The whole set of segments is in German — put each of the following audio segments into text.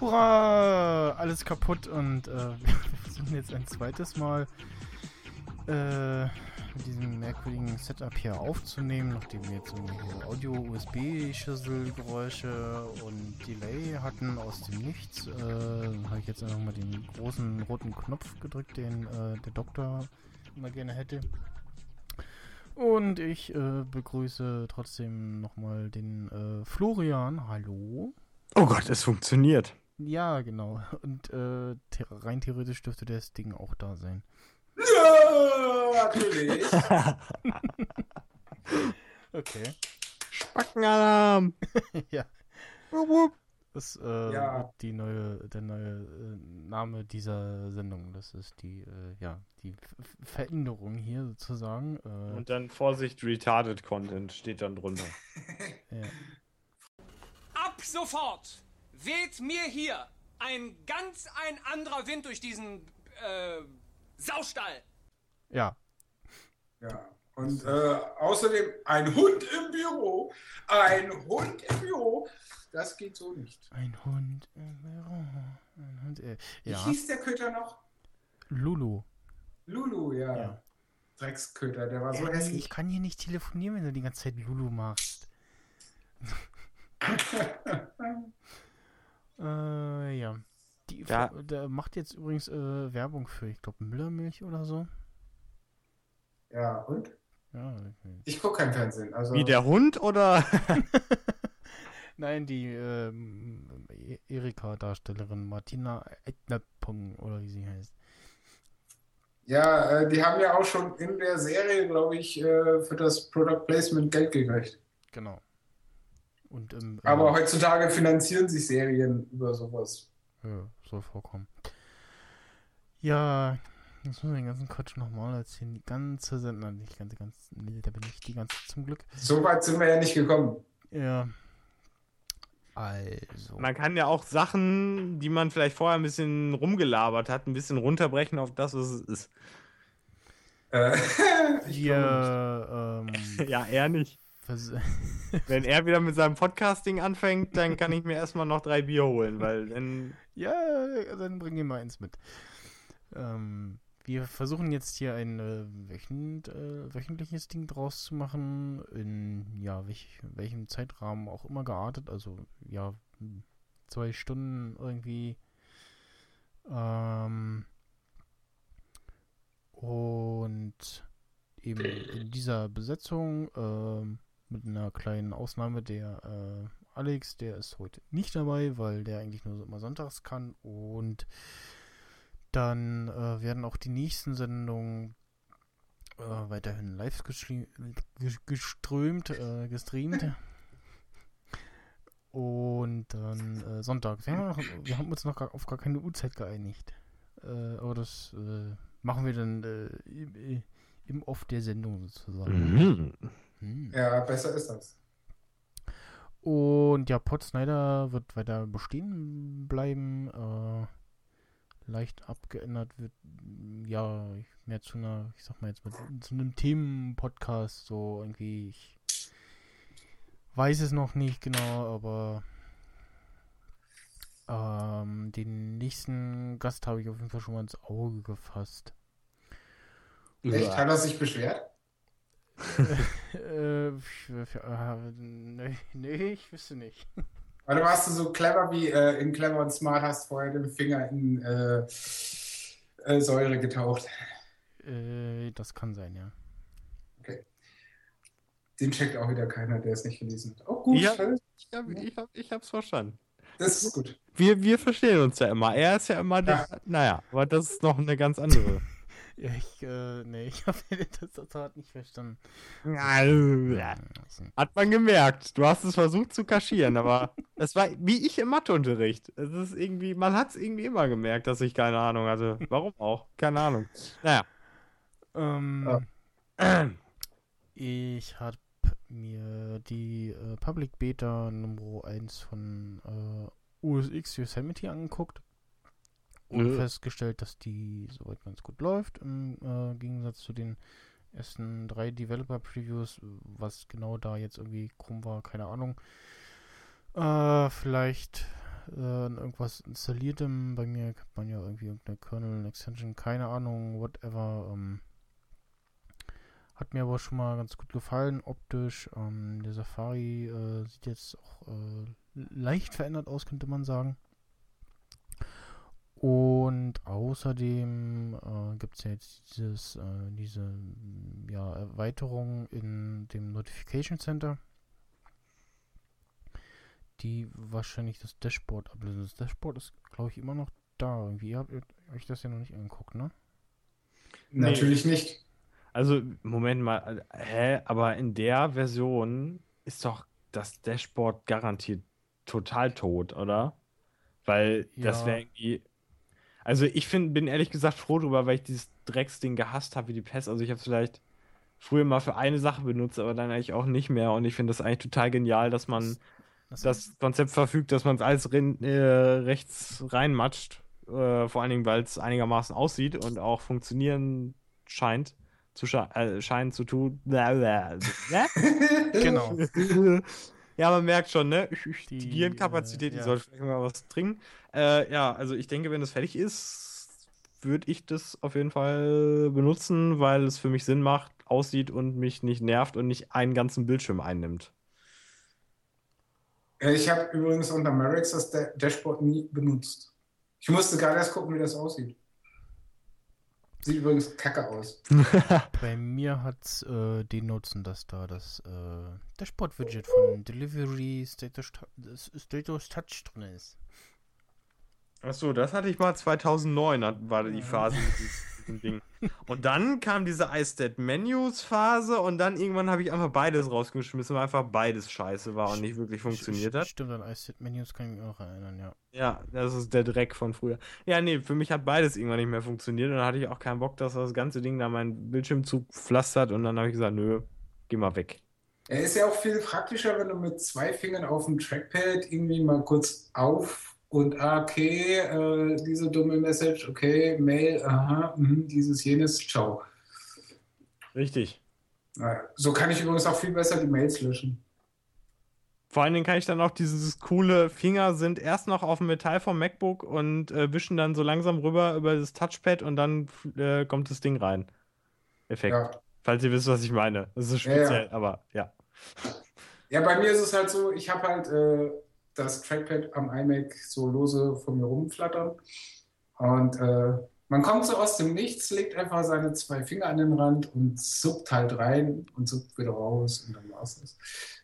Hurra! Alles kaputt und äh, wir versuchen jetzt ein zweites Mal äh, mit diesem merkwürdigen Setup hier aufzunehmen, nachdem wir jetzt irgendwelche Audio-USB-Schüsselgeräusche und Delay hatten aus dem Nichts. Äh, habe ich jetzt einfach mal den großen roten Knopf gedrückt, den äh, der Doktor immer gerne hätte. Und ich äh, begrüße trotzdem nochmal den äh, Florian. Hallo. Oh Gott, es funktioniert. Ja, genau. Und äh, the rein theoretisch dürfte das Ding auch da sein. Ja, natürlich. Okay. Spackenalarm. ja. Wupp, wupp. Das äh, Ja. die neue, der neue äh, Name dieser Sendung. Das ist die, äh, ja, die F Veränderung hier sozusagen. Äh, Und dann Vorsicht, retarded Content steht dann drunter. ja. Ab sofort weht mir hier ein ganz ein anderer Wind durch diesen äh, Saustall. ja, Ja. Und äh, außerdem ein Hund im Büro. Ein Hund im Büro. Das geht so nicht. ein Hund im Büro. Ein Hund, äh, Wie ja, hieß der Köter noch? Lulu. Lulu, ja. Ja. Drecksköter, der war so Ey, hässlich. ich kann hier nicht telefonieren, wenn du die ganze Zeit Lulu machst. Äh, ja. Die Ja. Der macht jetzt übrigens äh, Werbung für, ich glaube, Müllermilch oder so. ja, und? Ja, okay. Ich gucke kein Fernsehen. Also, Wie der Hund oder? Nein, die ähm, Erika-Darstellerin Martina Eitnerpong oder wie sie heißt. Ja, äh, die haben ja auch schon in der Serie, glaube ich, äh, für das Product Placement Geld gekriegt. Genau. Und im, Aber heutzutage finanzieren sich Serien über sowas. ja, soll vorkommen. Ja, jetzt müssen wir den ganzen Quatsch nochmal erzählen. Die ganze Sendung, nicht ganze, ganz, nee, da bin ich die ganze zum Glück. So weit sind wir ja nicht gekommen. Ja. Also. Man kann ja auch Sachen, die man vielleicht vorher ein bisschen rumgelabert hat, ein bisschen runterbrechen auf das, was es ist. Äh, ich Wir, ähm, Ja, er nicht. Vers- Wenn er wieder mit seinem Podcasting anfängt, dann kann ich mir erstmal noch drei Bier holen, weil dann. ja, dann bring dir mal eins mit. Ähm, wir versuchen jetzt hier ein äh, wöchent, äh, wöchentliches Ding draus zu machen, in ja, welch, welchem Zeitrahmen auch immer geartet, also ja, hm, zwei Stunden irgendwie. Ähm, und eben in dieser Besetzung, ähm, mit einer kleinen Ausnahme, der äh, Alex, der ist heute nicht dabei, weil der eigentlich nur so immer sonntags kann. Und dann äh, werden auch die nächsten Sendungen äh, weiterhin live geströmt, äh, gestreamt. Und dann äh, Sonntag. Wir haben, noch, wir haben uns noch gar, auf gar keine Uhrzeit geeinigt. Äh, aber das äh, machen wir dann im, im Off der Sendung sozusagen. Mhm. Hm. Ja, besser ist das. Und ja, Pod Snyder wird weiter bestehen bleiben. Äh, leicht abgeändert wird, ja, mehr zu einer, ich sag mal jetzt mal, zu einem Themen-Podcast, so irgendwie. Ich weiß es noch nicht genau, aber ähm, den nächsten Gast habe ich auf jeden Fall schon mal ins Auge gefasst. Echt? Hat er sich beschwert? Äh, ich- äh, nee, nee, ich wüsste nicht. Warst du so clever wie äh, in Clever und Smart, hast vorher den Finger in äh, äh, Säure getaucht? Äh, das kann sein, ja. Den checkt auch wieder keiner, der es nicht gelesen hat. Oh, gut, Ja. Ich, hab, ich, hab, ich hab's verstanden. das ist gut. Wir, wir verstehen uns ja immer. Er ist ja immer der. Naja, aber das ist noch eine ganz andere. Ja, ich, äh, nee, ich habe das, hat nicht verstanden. Hat man gemerkt. Du hast es versucht zu kaschieren, aber es war wie ich im Matheunterricht. Es ist irgendwie, man hat es irgendwie immer gemerkt, dass ich keine Ahnung hatte. Warum auch? Keine Ahnung. Naja. Ähm, Ja. ich habe mir die äh, Public Beta Nummer 1 von äh, USX Yosemite angeguckt und festgestellt, dass die soweit ganz gut läuft, im äh, Gegensatz zu den ersten drei Developer-Previews. Was genau da jetzt irgendwie krumm war, keine Ahnung. Äh, vielleicht äh, irgendwas installiertem. Bei mir hat man ja irgendwie irgendeine Kernel-Extension, keine Ahnung, whatever. Ähm, hat mir aber schon mal ganz gut gefallen, optisch. Ähm, der Safari äh, sieht jetzt auch äh, leicht verändert aus, könnte man sagen. Und außerdem äh, gibt es ja jetzt dieses, äh, diese ja, Erweiterung in dem Notification Center, die wahrscheinlich das Dashboard ablösen. Das Dashboard ist, glaube ich, immer noch da. Irgendwie. Ihr habt euch das ja noch nicht angeguckt, ne? Natürlich nicht. Also, Moment mal, äh, hä? Aber in der Version ist doch das Dashboard garantiert total tot, oder? Weil das Ja. wäre irgendwie. Also, ich find, bin ehrlich gesagt froh drüber, weil ich dieses Drecksding gehasst habe wie die Pest. Also, ich habe es vielleicht früher mal für eine Sache benutzt, aber dann eigentlich auch nicht mehr. Und ich finde das eigentlich total genial, dass man Das, das Konzept verfügt, dass man es alles rin, äh, rechts reinmatscht. Äh, vor allen Dingen, weil es einigermaßen aussieht und auch funktionieren scheint zu, sche äh, scheint zu tun. genau. ja, man merkt schon, ne? Die, Die, Gehirnkapazität, äh, die ja. sollte vielleicht mal was trinken. Äh, ja, also ich denke, wenn das fertig ist, würde ich das auf jeden Fall benutzen, weil es für mich Sinn macht, aussieht und mich nicht nervt und nicht einen ganzen Bildschirm einnimmt. Ich habe übrigens unter Merix das Da- Dashboard nie benutzt. Ich musste gerade erst gucken, wie das aussieht. Sieht übrigens kacke aus. Bei mir hat äh, den Nutzen, dass da das äh, Dashboard-Widget von Delivery Status, Status Touch drin ist. Achso, das hatte ich mal 2009, hat- war die Phase diesem Ding. Und dann kam diese iStat Menus Phase und dann irgendwann habe ich einfach beides rausgeschmissen, weil einfach beides scheiße war und nicht wirklich funktioniert hat. Stimmt, an iSet-Menus kann ich mich auch erinnern, ja. Ja, das ist der Dreck von früher. Ja, nee, für mich hat beides irgendwann nicht mehr funktioniert und dann hatte ich auch keinen Bock, dass das ganze Ding da meinen Bildschirm zupflastert und dann habe ich gesagt, nö, geh mal weg. Er ist ja auch viel praktischer, wenn du mit zwei Fingern auf dem Trackpad irgendwie mal kurz auf und ah, okay, äh, diese dumme Message, okay, Mail, aha, mhm, dieses, jenes, ciao. Richtig. Ja, So kann ich übrigens auch viel besser die Mails löschen. Vor allen Dingen kann ich dann auch dieses coole Finger sind erst noch auf dem Metall vom MacBook und äh, wischen dann so langsam rüber über das Touchpad und dann äh, kommt das Ding rein. Effekt. Ja. Falls ihr wisst, was ich meine. Das ist Ja, ja. speziell, aber ja. Ja, bei mir ist es halt so, ich habe halt äh, das Trackpad am iMac so lose von mir rumflattern. Und äh, man kommt so aus dem Nichts, legt einfach seine zwei Finger an den Rand und suppt halt rein und suppt wieder raus und dann war's das.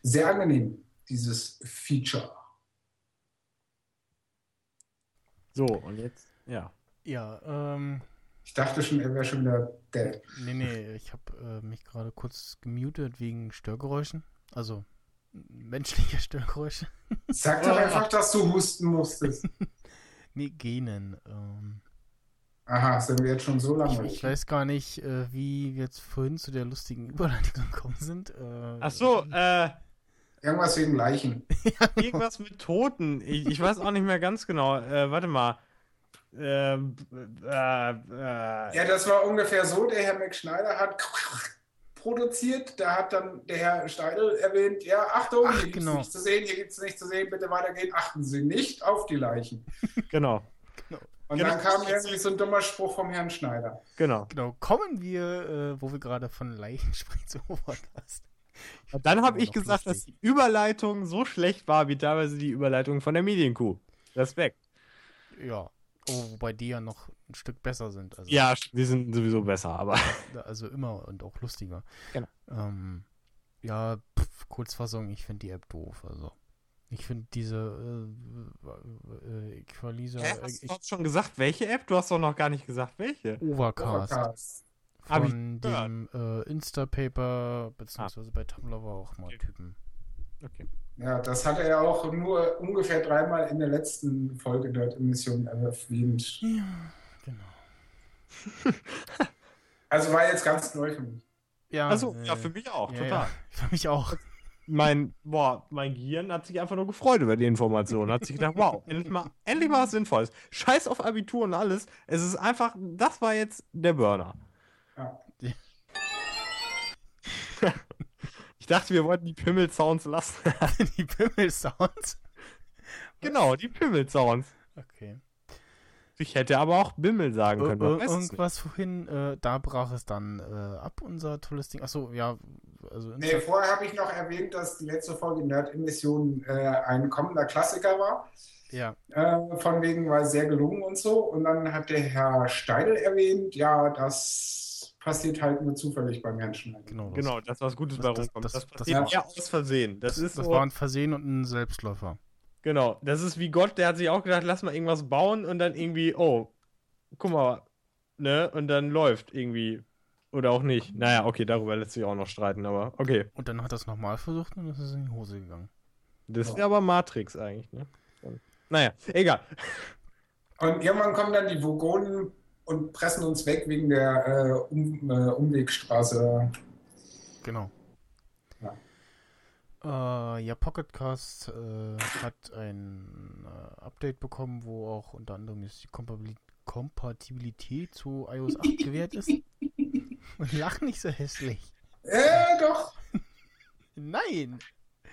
Sehr angenehm, dieses Feature. So, und jetzt, ja. Ja, ähm, Ich dachte schon, er wäre schon wieder dead. nee, nee, ich habe äh, mich gerade kurz gemutet wegen Störgeräuschen. Also, menschliche Störgeräusche. Sag doch einfach, dass du husten musstest. Nee, Genen. Ähm, Aha, sind wir jetzt schon so ich, lange? ich weiß gar nicht, äh, wie wir jetzt vorhin zu der lustigen Überleitung gekommen sind. Äh, Ach so, äh, Irgendwas wegen Leichen. irgendwas mit Toten. Ich, ich weiß auch nicht mehr ganz genau. Äh, warte mal. Ähm, äh, äh, Ja, das war ungefähr so, der Herr Mac Schneider hat produziert, da hat dann der Herr Steidel erwähnt, ja, Achtung, Ach, hier gibt es genau. nichts zu sehen, hier gibt es nichts zu sehen, bitte weitergehen, achten Sie nicht auf die Leichen. genau, Und Genau. dann kam irgendwie so ein dummer Spruch vom Herrn Schneider. genau. Genau, kommen wir, äh, wo wir gerade von Leichen sprechen, zum Podcast. Und dann habe ich gesagt, dass lustig. die Überleitung so schlecht war, wie teilweise die Überleitung von der Medienkuh. Respekt. Ja, oh, wobei die ja noch ein Stück besser sind. Also, Ja, die sind sowieso besser, aber. Also immer und auch lustiger. Genau. Ähm, ja, pf, Kurzfassung, ich finde die App doof. Also, ich finde diese äh, äh, Equalizer, Hä? äh, Hast ich, du schon gesagt, welche App? Du hast doch noch gar nicht gesagt, welche. Overcast Overcast. Ich von dem äh, Instapaper, beziehungsweise bei Tumblr war auch mal Okay. Typen. Okay. Ja, das hat er ja auch nur ungefähr dreimal in der letzten Folge dort in Mission erwähnt. Ja, genau. Also war jetzt ganz neu für mich. Ja, Also, äh, ja, für mich auch, ja, total. Ja, für mich auch. Mein, boah, mein Gehirn hat sich einfach nur gefreut über die Information. Hat sich gedacht, wow, endlich mal, endlich mal was Sinnvolles. Scheiß auf Abitur und alles. Es ist einfach, das war jetzt der Burner. Ja. Ich dachte, wir wollten die Pimmel-Sounds lassen. die Pimmel-Sounds. genau, die Pimmel-Sounds. Okay. Ich hätte aber auch Bimmel sagen können. Ir irgendwas vorhin, äh, da brach es dann äh, ab, unser tolles Ding. Achso, ja. Also nee, vorher habe ich noch erwähnt, dass die letzte Folge Nerd-Emission äh, ein kommender Klassiker war. Ja. Äh, von wegen war sehr gelungen und so. Und dann hat der Herr Steidel erwähnt, ja, das passiert halt nur zufällig beim Herrn Schneider. Genau, das, genau, das was Gutes bei rumkommt. Das, das, das passiert das, ja aus Versehen. Das, ist das so, war ein Versehen und ein Selbstläufer. Genau, das ist wie Gott, der hat sich auch gedacht, lass mal irgendwas bauen und dann irgendwie, oh, guck mal, ne? Und dann läuft irgendwie. Oder auch nicht. Naja, okay, darüber lässt sich auch noch streiten, aber okay. Und dann hat er es nochmal versucht und es ist in die Hose gegangen. Das wäre aber Matrix eigentlich, ne? Naja, egal. Und irgendwann kommen dann die Vogonen und pressen uns weg wegen der äh, um, äh, Umwegstraße. Genau. Ja, äh, ja Pocketcast äh, hat ein äh, Update bekommen, wo auch unter anderem jetzt die Kompatibilität zu iOS 8 gewährt ist. Und lach nicht so hässlich. Äh, doch. Nein.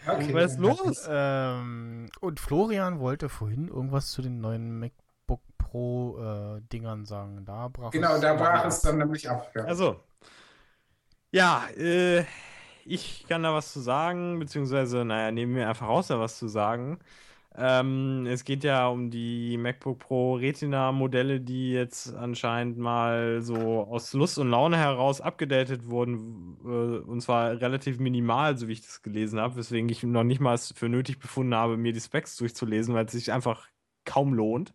Okay. Was ist los? Ähm, und Florian wollte vorhin irgendwas zu den neuen MacBook Pro äh, Dingern sagen. Da brach genau, es da brach es dann nämlich ab. Ja. Also, ja, äh, ich kann da was zu sagen, beziehungsweise, naja, nehmen wir einfach raus, da was zu sagen. Ähm, es geht ja um die MacBook Pro Retina Modelle, die jetzt anscheinend mal so aus Lust und Laune heraus abgedatet wurden, äh, und zwar relativ minimal, so wie ich das gelesen habe, weswegen ich noch nicht mal für nötig befunden habe, mir die Specs durchzulesen, weil es sich einfach kaum lohnt.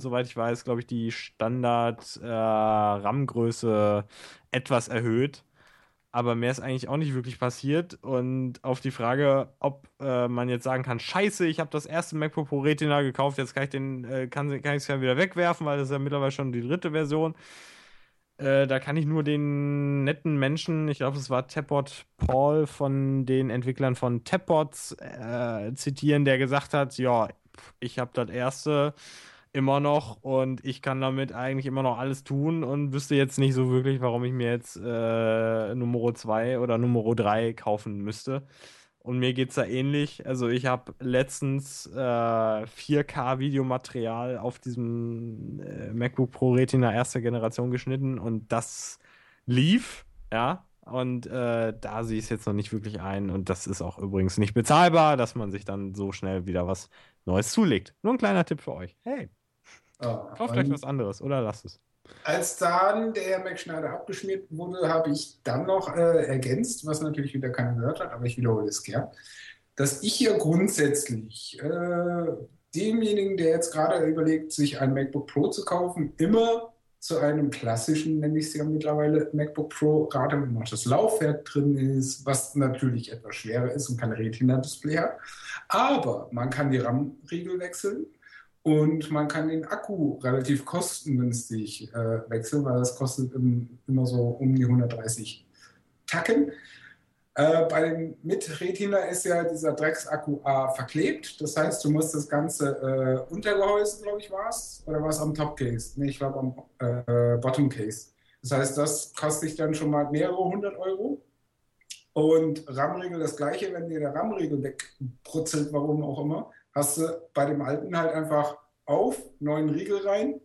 Soweit ich weiß, glaube ich, die Standard-RAM-Größe äh, etwas erhöht aber mehr ist eigentlich auch nicht wirklich passiert. Und auf die Frage, ob äh, man jetzt sagen kann, scheiße, ich habe das erste MacBook Pro Retina gekauft, jetzt kann ich den, äh, kann, kann ich es ja wieder wegwerfen, weil das ist ja mittlerweile schon die dritte Version. Äh, da kann ich nur den netten Menschen, ich glaube, es war Tapbot Paul von den Entwicklern von Tapbots äh, zitieren, der gesagt hat, ja, ich habe das erste immer noch und ich kann damit eigentlich immer noch alles tun und wüsste jetzt nicht so wirklich, warum ich mir jetzt äh, Nummer 2 oder Nummer 3 kaufen müsste. Und mir geht es da ähnlich. Also ich habe letztens äh, 4K-Videomaterial auf diesem äh, MacBook Pro Retina erster Generation geschnitten und das lief, ja. Und äh, da sehe ich es jetzt noch nicht wirklich ein. Und das ist auch übrigens nicht bezahlbar, dass man sich dann so schnell wieder was Neues zulegt. Nur ein kleiner Tipp für euch. Hey, Oh, Kauft euch was anderes oder lasst es. Als dann der Mac Schneider abgeschmiert wurde, habe ich dann noch äh, ergänzt, was natürlich wieder keiner gehört hat, aber ich wiederhole es gern, dass ich hier grundsätzlich äh, demjenigen, der jetzt gerade überlegt, sich ein MacBook Pro zu kaufen, immer zu einem klassischen, nenne ich es ja mittlerweile, MacBook Pro rate, wo noch das Laufwerk drin ist, was natürlich etwas schwerer ist und kein Retina-Display hat. Aber man kann die RAM-Riegel wechseln und man kann den Akku relativ kostengünstig äh, wechseln, weil das kostet im, immer so um die 130 Tacken. Äh, bei dem mit Retina ist ja dieser Drecksakku A verklebt. Das heißt, du musst das ganze äh, Untergehäuse, glaube ich, war es, oder war es am Top-Case? Nee, ich glaube am äh, Bottom-Case. Das heißt, das kostet dich dann schon mal mehrere hundert Euro. Und RAM-Riegel das gleiche, wenn dir der RAM-Riegel wegbrutzelt, warum auch immer, hast du bei dem alten halt einfach auf, neuen Riegel rein,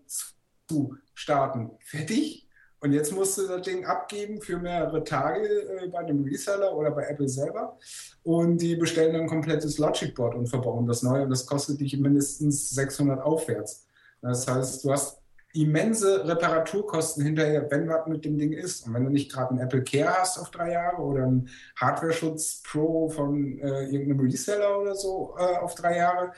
zu starten, fertig. Und jetzt musst du das Ding abgeben für mehrere Tage äh, bei einem Reseller oder bei Apple selber. Und die bestellen dann ein komplettes Logic Board und verbauen das neu. Und das kostet dich mindestens 600 aufwärts. Das heißt, du hast immense Reparaturkosten hinterher, wenn was mit dem Ding ist. Und wenn du nicht gerade einen Apple Care hast auf drei Jahre oder einen Hardware-Schutz Pro von äh, irgendeinem Reseller oder so äh, auf drei Jahre,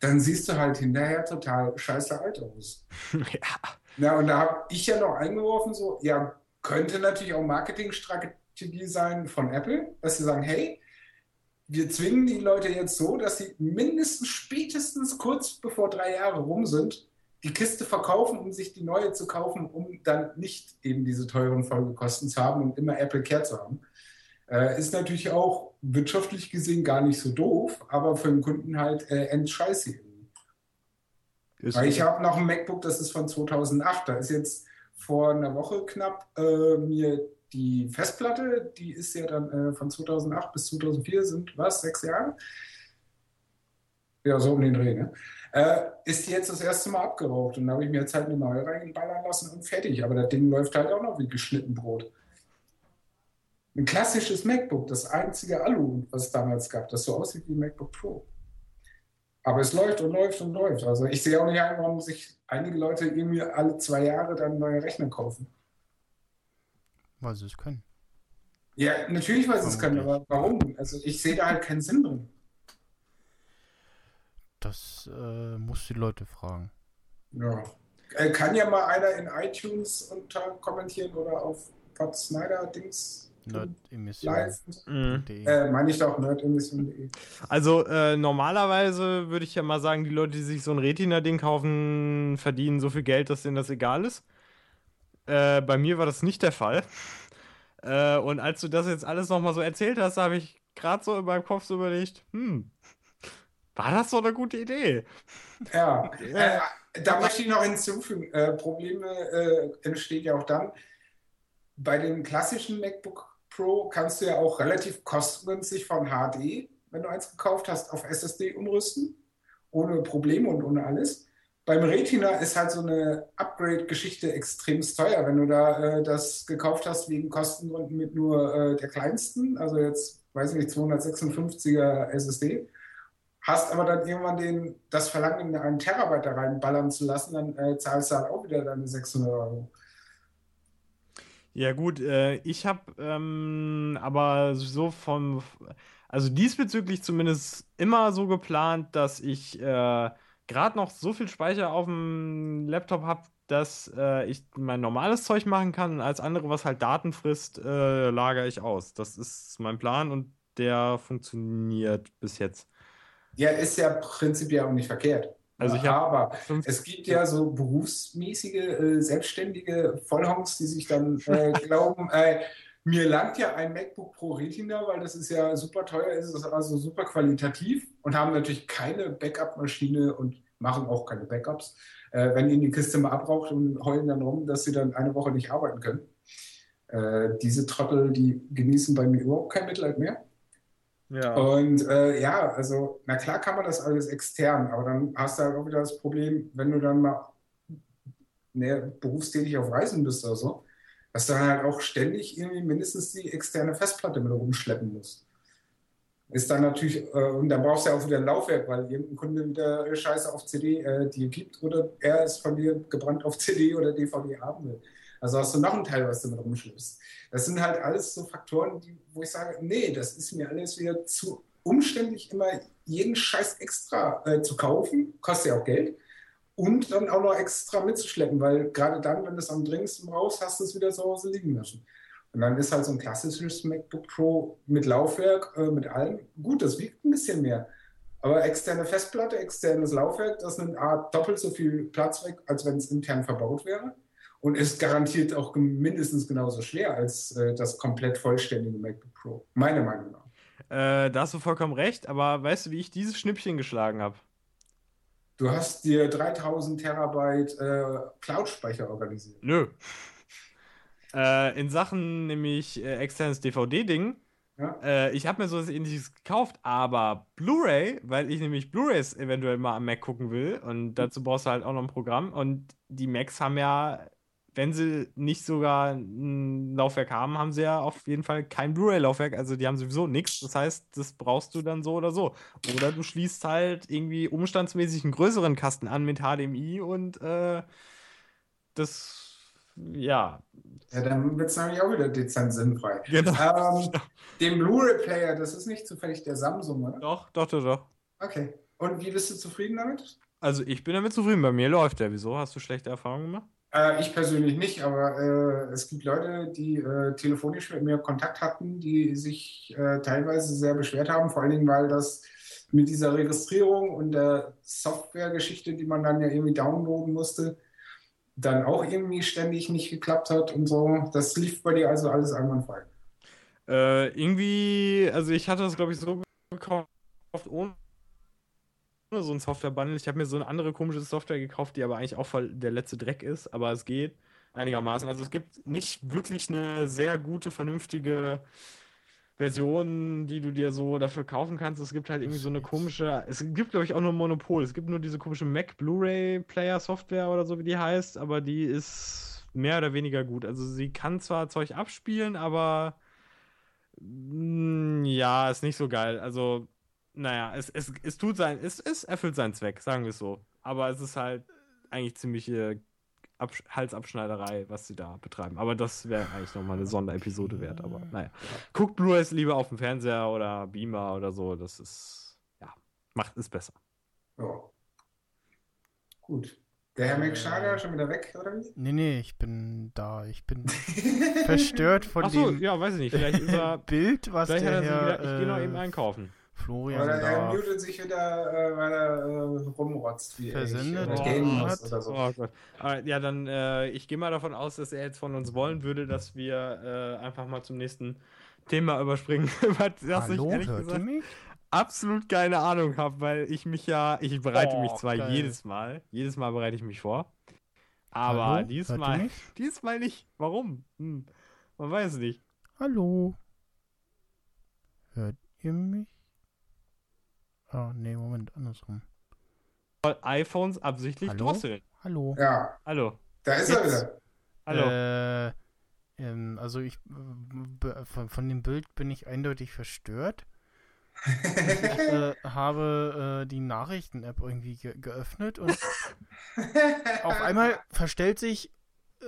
dann siehst du halt hinterher total scheiße alt aus. ja. Ja, und da habe ich ja noch eingeworfen, so, ja, könnte natürlich auch Marketingstrategie sein von Apple, dass sie sagen, hey, wir zwingen die Leute jetzt so, dass sie mindestens spätestens kurz bevor drei Jahre rum sind, die Kiste verkaufen, um sich die neue zu kaufen, um dann nicht eben diese teuren Folgekosten zu haben und immer Apple Care zu haben. Äh, ist natürlich auch wirtschaftlich gesehen gar nicht so doof, aber für den Kunden halt äh, endscheiße. Weil ich habe noch ein MacBook, das ist von 2008. Da ist jetzt vor einer Woche knapp äh, mir die Festplatte, die ist ja dann äh, von 2008 bis 2004, sind was, sechs Jahre? Ja, so um den Dreh, ne? Äh, ist jetzt das erste Mal abgeraucht und da habe ich mir jetzt halt eine neue reinballern lassen und fertig. Aber das Ding läuft halt auch noch wie geschnitten Brot. Ein klassisches MacBook, das einzige Alu, was es damals gab, das so aussieht wie ein MacBook Pro. Aber es läuft und läuft und läuft. Also ich sehe auch nicht ein, warum sich einige Leute irgendwie alle zwei Jahre dann neue Rechner kaufen. Weil sie es können. Ja, natürlich, weil sie es können, aber warum? Also ich sehe da halt keinen Sinn drin. Das äh, muss die Leute fragen. Ja. Äh, kann ja mal einer in iTunes unter kommentieren oder auf Pat Snyder Dings Nerdemission.de. Mhm. Äh, meine ich doch, nerdemission.de. Also äh, normalerweise würde ich ja mal sagen, die Leute, die sich so ein Retina-Ding kaufen, verdienen so viel Geld, dass denen das egal ist. Äh, bei mir war das nicht der Fall. Äh, und als du das jetzt alles nochmal so erzählt hast, habe ich gerade so in meinem Kopf so überlegt, hm, war das so eine gute Idee? Ja, äh, da möchte ich noch hinzufügen, äh, Probleme äh, entstehen ja auch dann, bei dem klassischen MacBook Pro kannst du ja auch relativ kostengünstig von HD, wenn du eins gekauft hast, auf SSD umrüsten, ohne Probleme und ohne alles. Beim Retina ist halt so eine Upgrade-Geschichte extrem teuer, wenn du da äh, das gekauft hast wegen Kostengründen mit nur äh, der kleinsten, also jetzt, weiß ich nicht, 256er SSD, hast aber dann irgendwann den, das Verlangen, in einen Terabyte da reinballern zu lassen, dann äh, zahlst du halt auch wieder deine 600 Euro. Ja gut, äh, ich habe ähm, aber so vom, also diesbezüglich zumindest immer so geplant, dass ich äh, gerade noch so viel Speicher auf dem Laptop habe, dass äh, ich mein normales Zeug machen kann und als andere, was halt Daten frisst, äh, lagere ich aus. Das ist mein Plan und der funktioniert bis jetzt. Ja, ist ja prinzipiell auch nicht verkehrt. Also ich aber es gibt ja so berufsmäßige, äh, selbstständige Vollhongs, die sich dann äh, glauben, äh, mir langt ja ein MacBook Pro Retina, weil das ist ja super teuer, ist es also super qualitativ und haben natürlich keine Backup-Maschine und machen auch keine Backups. Äh, wenn ihnen die Kiste mal abraucht und heulen dann rum, dass sie dann eine Woche nicht arbeiten können. Äh, diese Trottel, die genießen bei mir überhaupt kein Mitleid mehr. Und äh, ja, also, na klar kann man das alles extern, aber dann hast du halt auch wieder das Problem, wenn du dann mal ne, berufstätig auf Reisen bist oder so, dass du dann halt auch ständig irgendwie mindestens die externe Festplatte mit rumschleppen musst. Ist dann natürlich, äh, und dann brauchst du ja auch wieder ein Laufwerk, weil irgendein Kunde wieder Scheiße auf CD äh, dir gibt oder er es von dir gebrannt auf CD oder DVD haben will. Also hast du noch einen Teil, was du mit rumschleppst. Das sind halt alles so Faktoren, die, wo ich sage, nee, das ist mir alles wieder zu umständlich, immer jeden Scheiß extra äh, zu kaufen, kostet ja auch Geld, und dann auch noch extra mitzuschleppen, weil gerade dann, wenn du es am dringendsten brauchst, hast du es wieder zu Hause liegen lassen. Und dann ist halt so ein klassisches MacBook Pro mit Laufwerk, äh, mit allem, gut, das wiegt ein bisschen mehr. Aber externe Festplatte, externes Laufwerk, das nimmt A, doppelt so viel Platz weg, als wenn es intern verbaut wäre und ist garantiert auch mindestens genauso schwer als äh, das komplett vollständige MacBook Pro. Meine Meinung nach. Äh, da hast du vollkommen recht, aber weißt du, wie ich dieses Schnippchen geschlagen habe? Du hast dir 3000 Terabyte äh, Cloud-Speicher organisiert. Nö. Äh, in Sachen nämlich äh, externes DVD-Ding. Ja. Äh, ich habe mir so etwas ähnliches gekauft, aber Blu-ray, weil ich nämlich Blu-rays eventuell mal am Mac gucken will und dazu brauchst du halt auch noch ein Programm und die Macs haben ja wenn sie nicht sogar ein Laufwerk haben, haben sie ja auf jeden Fall kein Blu-ray-Laufwerk. Also die haben sowieso nichts. Das heißt, das brauchst du dann so oder so. Oder du schließt halt irgendwie umstandsmäßig einen größeren Kasten an mit HDMI und äh, das, ja. Ja, dann wird es nämlich auch wieder dezent sinnfrei. Genau. Ähm, den Blu-ray-Player, das ist nicht zufällig der Samsung, oder? Doch, doch, doch, doch. Okay. Und wie bist du zufrieden damit? Also ich bin damit zufrieden. Bei mir läuft der. Wieso? Hast du schlechte Erfahrungen gemacht? Äh, ich persönlich nicht, aber äh, es gibt Leute, die äh, telefonisch mit mir Kontakt hatten, die sich äh, teilweise sehr beschwert haben, vor allen Dingen, weil das mit dieser Registrierung und der Softwaregeschichte, die man dann ja irgendwie downloaden musste, dann auch irgendwie ständig nicht geklappt hat und so. Das lief bei dir also alles einwandfrei. Äh, irgendwie, also ich hatte das, glaube ich, so gekauft, ohne so ein Software-Bundle. Ich habe mir so eine andere komische Software gekauft, die aber eigentlich auch voll der letzte Dreck ist, aber es geht. einigermaßen. Also es gibt nicht wirklich eine sehr gute, vernünftige Version, die du dir so dafür kaufen kannst. Es gibt halt irgendwie so eine komische, es gibt glaube ich auch nur Monopol. Es gibt nur diese komische Mac Blu-ray Player Software oder so wie die heißt, aber die ist mehr oder weniger gut. Also sie kann zwar Zeug abspielen, aber mm, ja, ist nicht so geil. Also naja, es, es, es tut sein, es, es erfüllt seinen Zweck, sagen wir es so. Aber es ist halt eigentlich ziemlich äh, Absch Halsabschneiderei, was sie da betreiben. Aber das wäre eigentlich nochmal eine Sonderepisode wert. Aber naja. Guckt Blu-rays lieber auf dem Fernseher oder Beamer oder so. Das ist, ja, macht es besser. Ja. Gut. Der Herr McSchager schon wieder weg, oder wie? Nee, nee, ich bin da. Ich bin verstört von Achso, dem ja, weiß ich nicht. Vielleicht ist er, Bild, was der er Herr, wieder, ich gehe noch äh, eben einkaufen. Florian Oder er da mutet sich wieder, äh, weil er äh, rumrotzt, wie Versendet er Oh, gehen hat. muss oder so. Oh Gott. Aber, ja, dann, äh, ich gehe mal davon aus, dass er jetzt von uns wollen würde, dass wir äh, einfach mal zum nächsten Thema überspringen, über das Hallo, ich ehrlich gesagt absolut keine Ahnung habe, weil ich mich ja, ich bereite Oh, mich zwar geil. jedes Mal, jedes Mal bereite ich mich vor, aber Hallo, diesmal, diesmal nicht. Warum? Hm. Man weiß es nicht. Hallo. Hört ihr mich? Ah, nee, Moment, andersrum. Weil iPhones absichtlich Hallo? drosseln. Hallo. Ja, Hallo. da ist er wieder. Hallo. Äh, ähm, also ich von, von dem Bild bin ich eindeutig verstört. Ich äh, habe äh, die Nachrichten-App irgendwie ge geöffnet und auf einmal verstellt sich äh,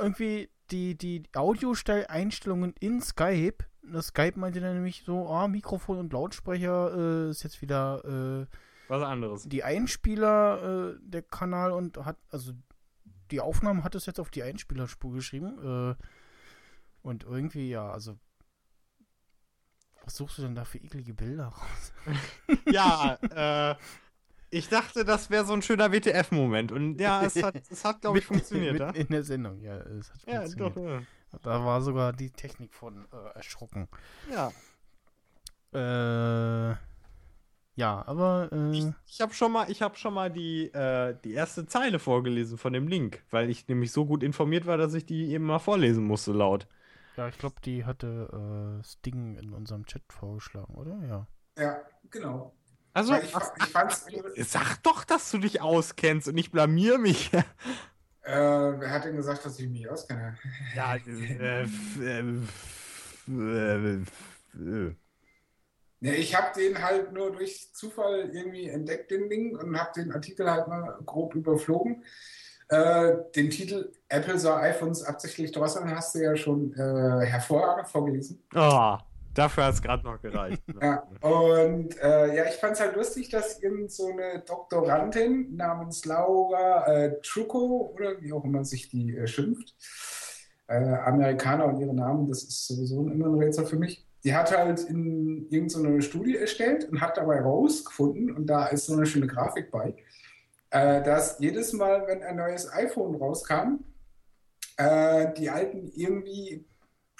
irgendwie die, die Audioeinstellungen in Skype. Das Skype meinte dann nämlich so, ah, Mikrofon und Lautsprecher äh, ist jetzt wieder äh, Was anderes. die Einspieler, äh, der Kanal und hat, also die Aufnahmen hat es jetzt auf die Einspielerspur geschrieben. Äh, und irgendwie, ja, also. Was suchst du denn da für eklige Bilder raus? Ja, äh, ich dachte, das wäre so ein schöner WTF-Moment. Und ja, es hat, es hat glaube ich, funktioniert. Ja? in der Sendung, ja, es hat Ja, funktioniert. doch. Ja. Da war sogar die Technik von äh, erschrocken. ja. Äh, ja, aber Ich, äh, ich habe schon mal, ich habe schon mal die, äh, die erste Zeile vorgelesen von dem Link, weil ich nämlich so gut informiert war, dass ich die eben mal vorlesen musste laut. ja, ich glaube, die hatte äh, Sting in unserem Chat vorgeschlagen, oder? Ja. Ja, genau. Also, ich, ach, ich fand's. sag doch, dass du dich auskennst und ich blamier mich. Äh, wer hat denn gesagt, dass ich mich auskenne? ja, äh, äh, äh, äh. Ja, ich habe den halt nur durch Zufall irgendwie entdeckt, den Ding, und habe den Artikel halt mal grob überflogen. Äh, den Titel Apple soll iPhones absichtlich drosseln, hast du ja schon hervorragend vorgelesen. Oh, dafür hat es gerade noch gereicht. Ja, und äh, ja, ich fand es halt lustig, dass irgend so eine Doktorandin namens Laura äh, Trucco oder wie auch immer sich die äh, schimpft, äh, Amerikaner und ihre Namen, das ist sowieso immer ein Rätsel für mich. Die hat halt in irgendeine Studie erstellt und hat dabei rausgefunden, und da ist so eine schöne Grafik bei, äh, dass jedes Mal, wenn ein neues iPhone rauskam, äh, die alten irgendwie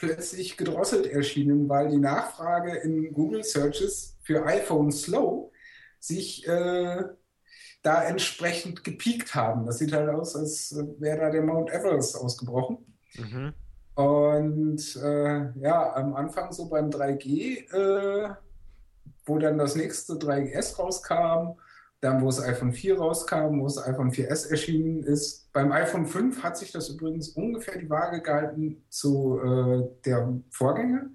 plötzlich gedrosselt erschienen, weil die Nachfrage in Google Searches für iPhone Slow sich äh, da entsprechend gepiekt haben. Das sieht halt aus, als wäre da der Mount Everest ausgebrochen. Mhm. Und äh, ja, am Anfang so beim 3G, äh, wo dann das nächste 3GS rauskam, dann wo das iPhone 4 rauskam, wo das iPhone 4S erschienen ist. Beim iPhone 5 hat sich das übrigens ungefähr die Waage gehalten zu äh, der Vorgänger.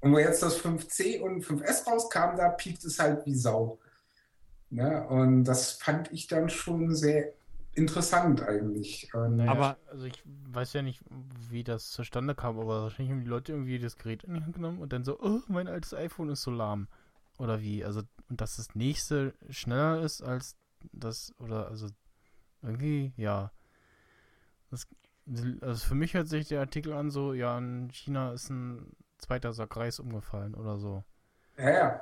Und wo jetzt das 5C und 5S rauskam, da piekt es halt wie Sau. Ne? Und das fand ich dann schon sehr interessant eigentlich. Und, Naja, Aber- also ich weiß ja nicht, wie das zustande kam, aber wahrscheinlich haben die Leute irgendwie das Gerät in die Hand genommen und dann so, oh, mein altes iPhone ist so lahm. Oder wie? Also, und dass das nächste schneller ist als das, oder also irgendwie, ja. Das, also für mich hört sich der Artikel an, so, ja, in China ist ein zweiter Sack Reis umgefallen oder so. Ja, ja.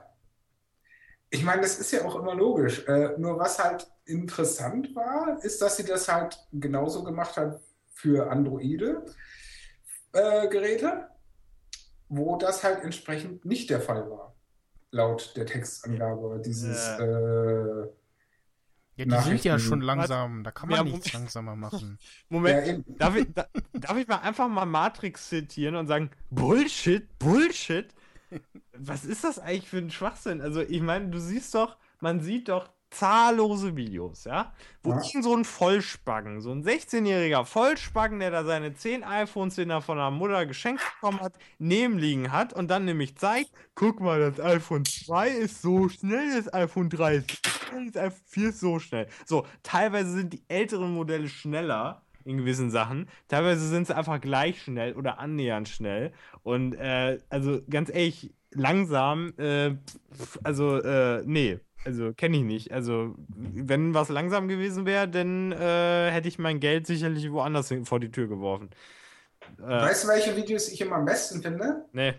Ich meine, das ist ja auch immer logisch. Äh, nur was halt interessant war, ist, dass sie das halt genauso gemacht hat für Androide-Geräte, wo das halt entsprechend nicht der Fall war, laut der Textangabe dieses Ja. äh, Ja, die sind ja schon langsam. Da kann man Ja, nichts langsamer machen. Moment, Ja, darf, ich, da, darf ich mal einfach mal Matrix zitieren und sagen, Bullshit, Bullshit? Was ist das eigentlich für ein Schwachsinn? Also, ich meine, du siehst doch, man sieht doch zahllose Videos, ja? Wo Ja. irgend so ein Vollspacken, so ein 16-jähriger Vollspacken, der da seine 10 iPhones, den er von der Mutter geschenkt bekommen hat, neben liegen hat und dann nämlich zeigt, guck mal, das iPhone 2 ist so schnell, das iPhone 3 ist so schnell, das iPhone 4 ist so schnell. So, teilweise sind die älteren Modelle schneller in gewissen Sachen, teilweise sind sie einfach gleich schnell oder annähernd schnell und äh, also ganz ehrlich, langsam, äh, also äh, nee. Also kenne ich nicht. Also, wenn was langsam gewesen wäre, dann äh, hätte ich mein Geld sicherlich woanders hin, vor die Tür geworfen. Äh, Weißt du, welche Videos ich immer am besten finde? nee.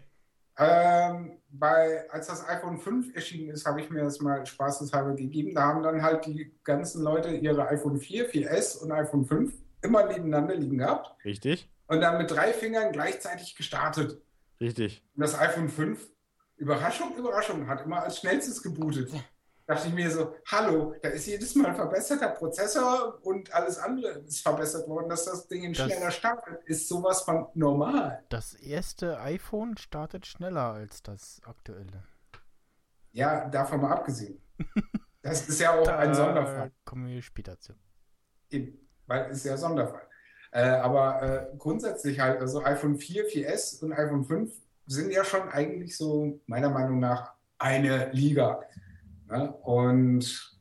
Ähm, bei, als das iPhone 5 erschienen ist, habe ich mir das mal spaßeshalber gegeben. Da haben dann halt die ganzen Leute ihre iPhone 4, 4S und iPhone 5 immer nebeneinander liegen gehabt Richtig? und dann mit drei Fingern gleichzeitig gestartet. Richtig. Und das iPhone 5, Überraschung, Überraschung, hat immer als schnellstes gebootet. Dachte ich mir so, hallo, da ist jedes Mal ein verbesserter Prozessor und alles andere ist verbessert worden, dass das Ding Das- schneller startet. Ist sowas von normal. Das erste iPhone startet schneller als das aktuelle. Ja, davon mal abgesehen. Das ist ja auch ein Sonderfall. kommen wir später zu. Eben, weil es ist ja Sonderfall. Äh, aber äh, grundsätzlich halt, also iPhone 4, 4S und iPhone 5 sind ja schon eigentlich so meiner Meinung nach eine Liga. Ne? Und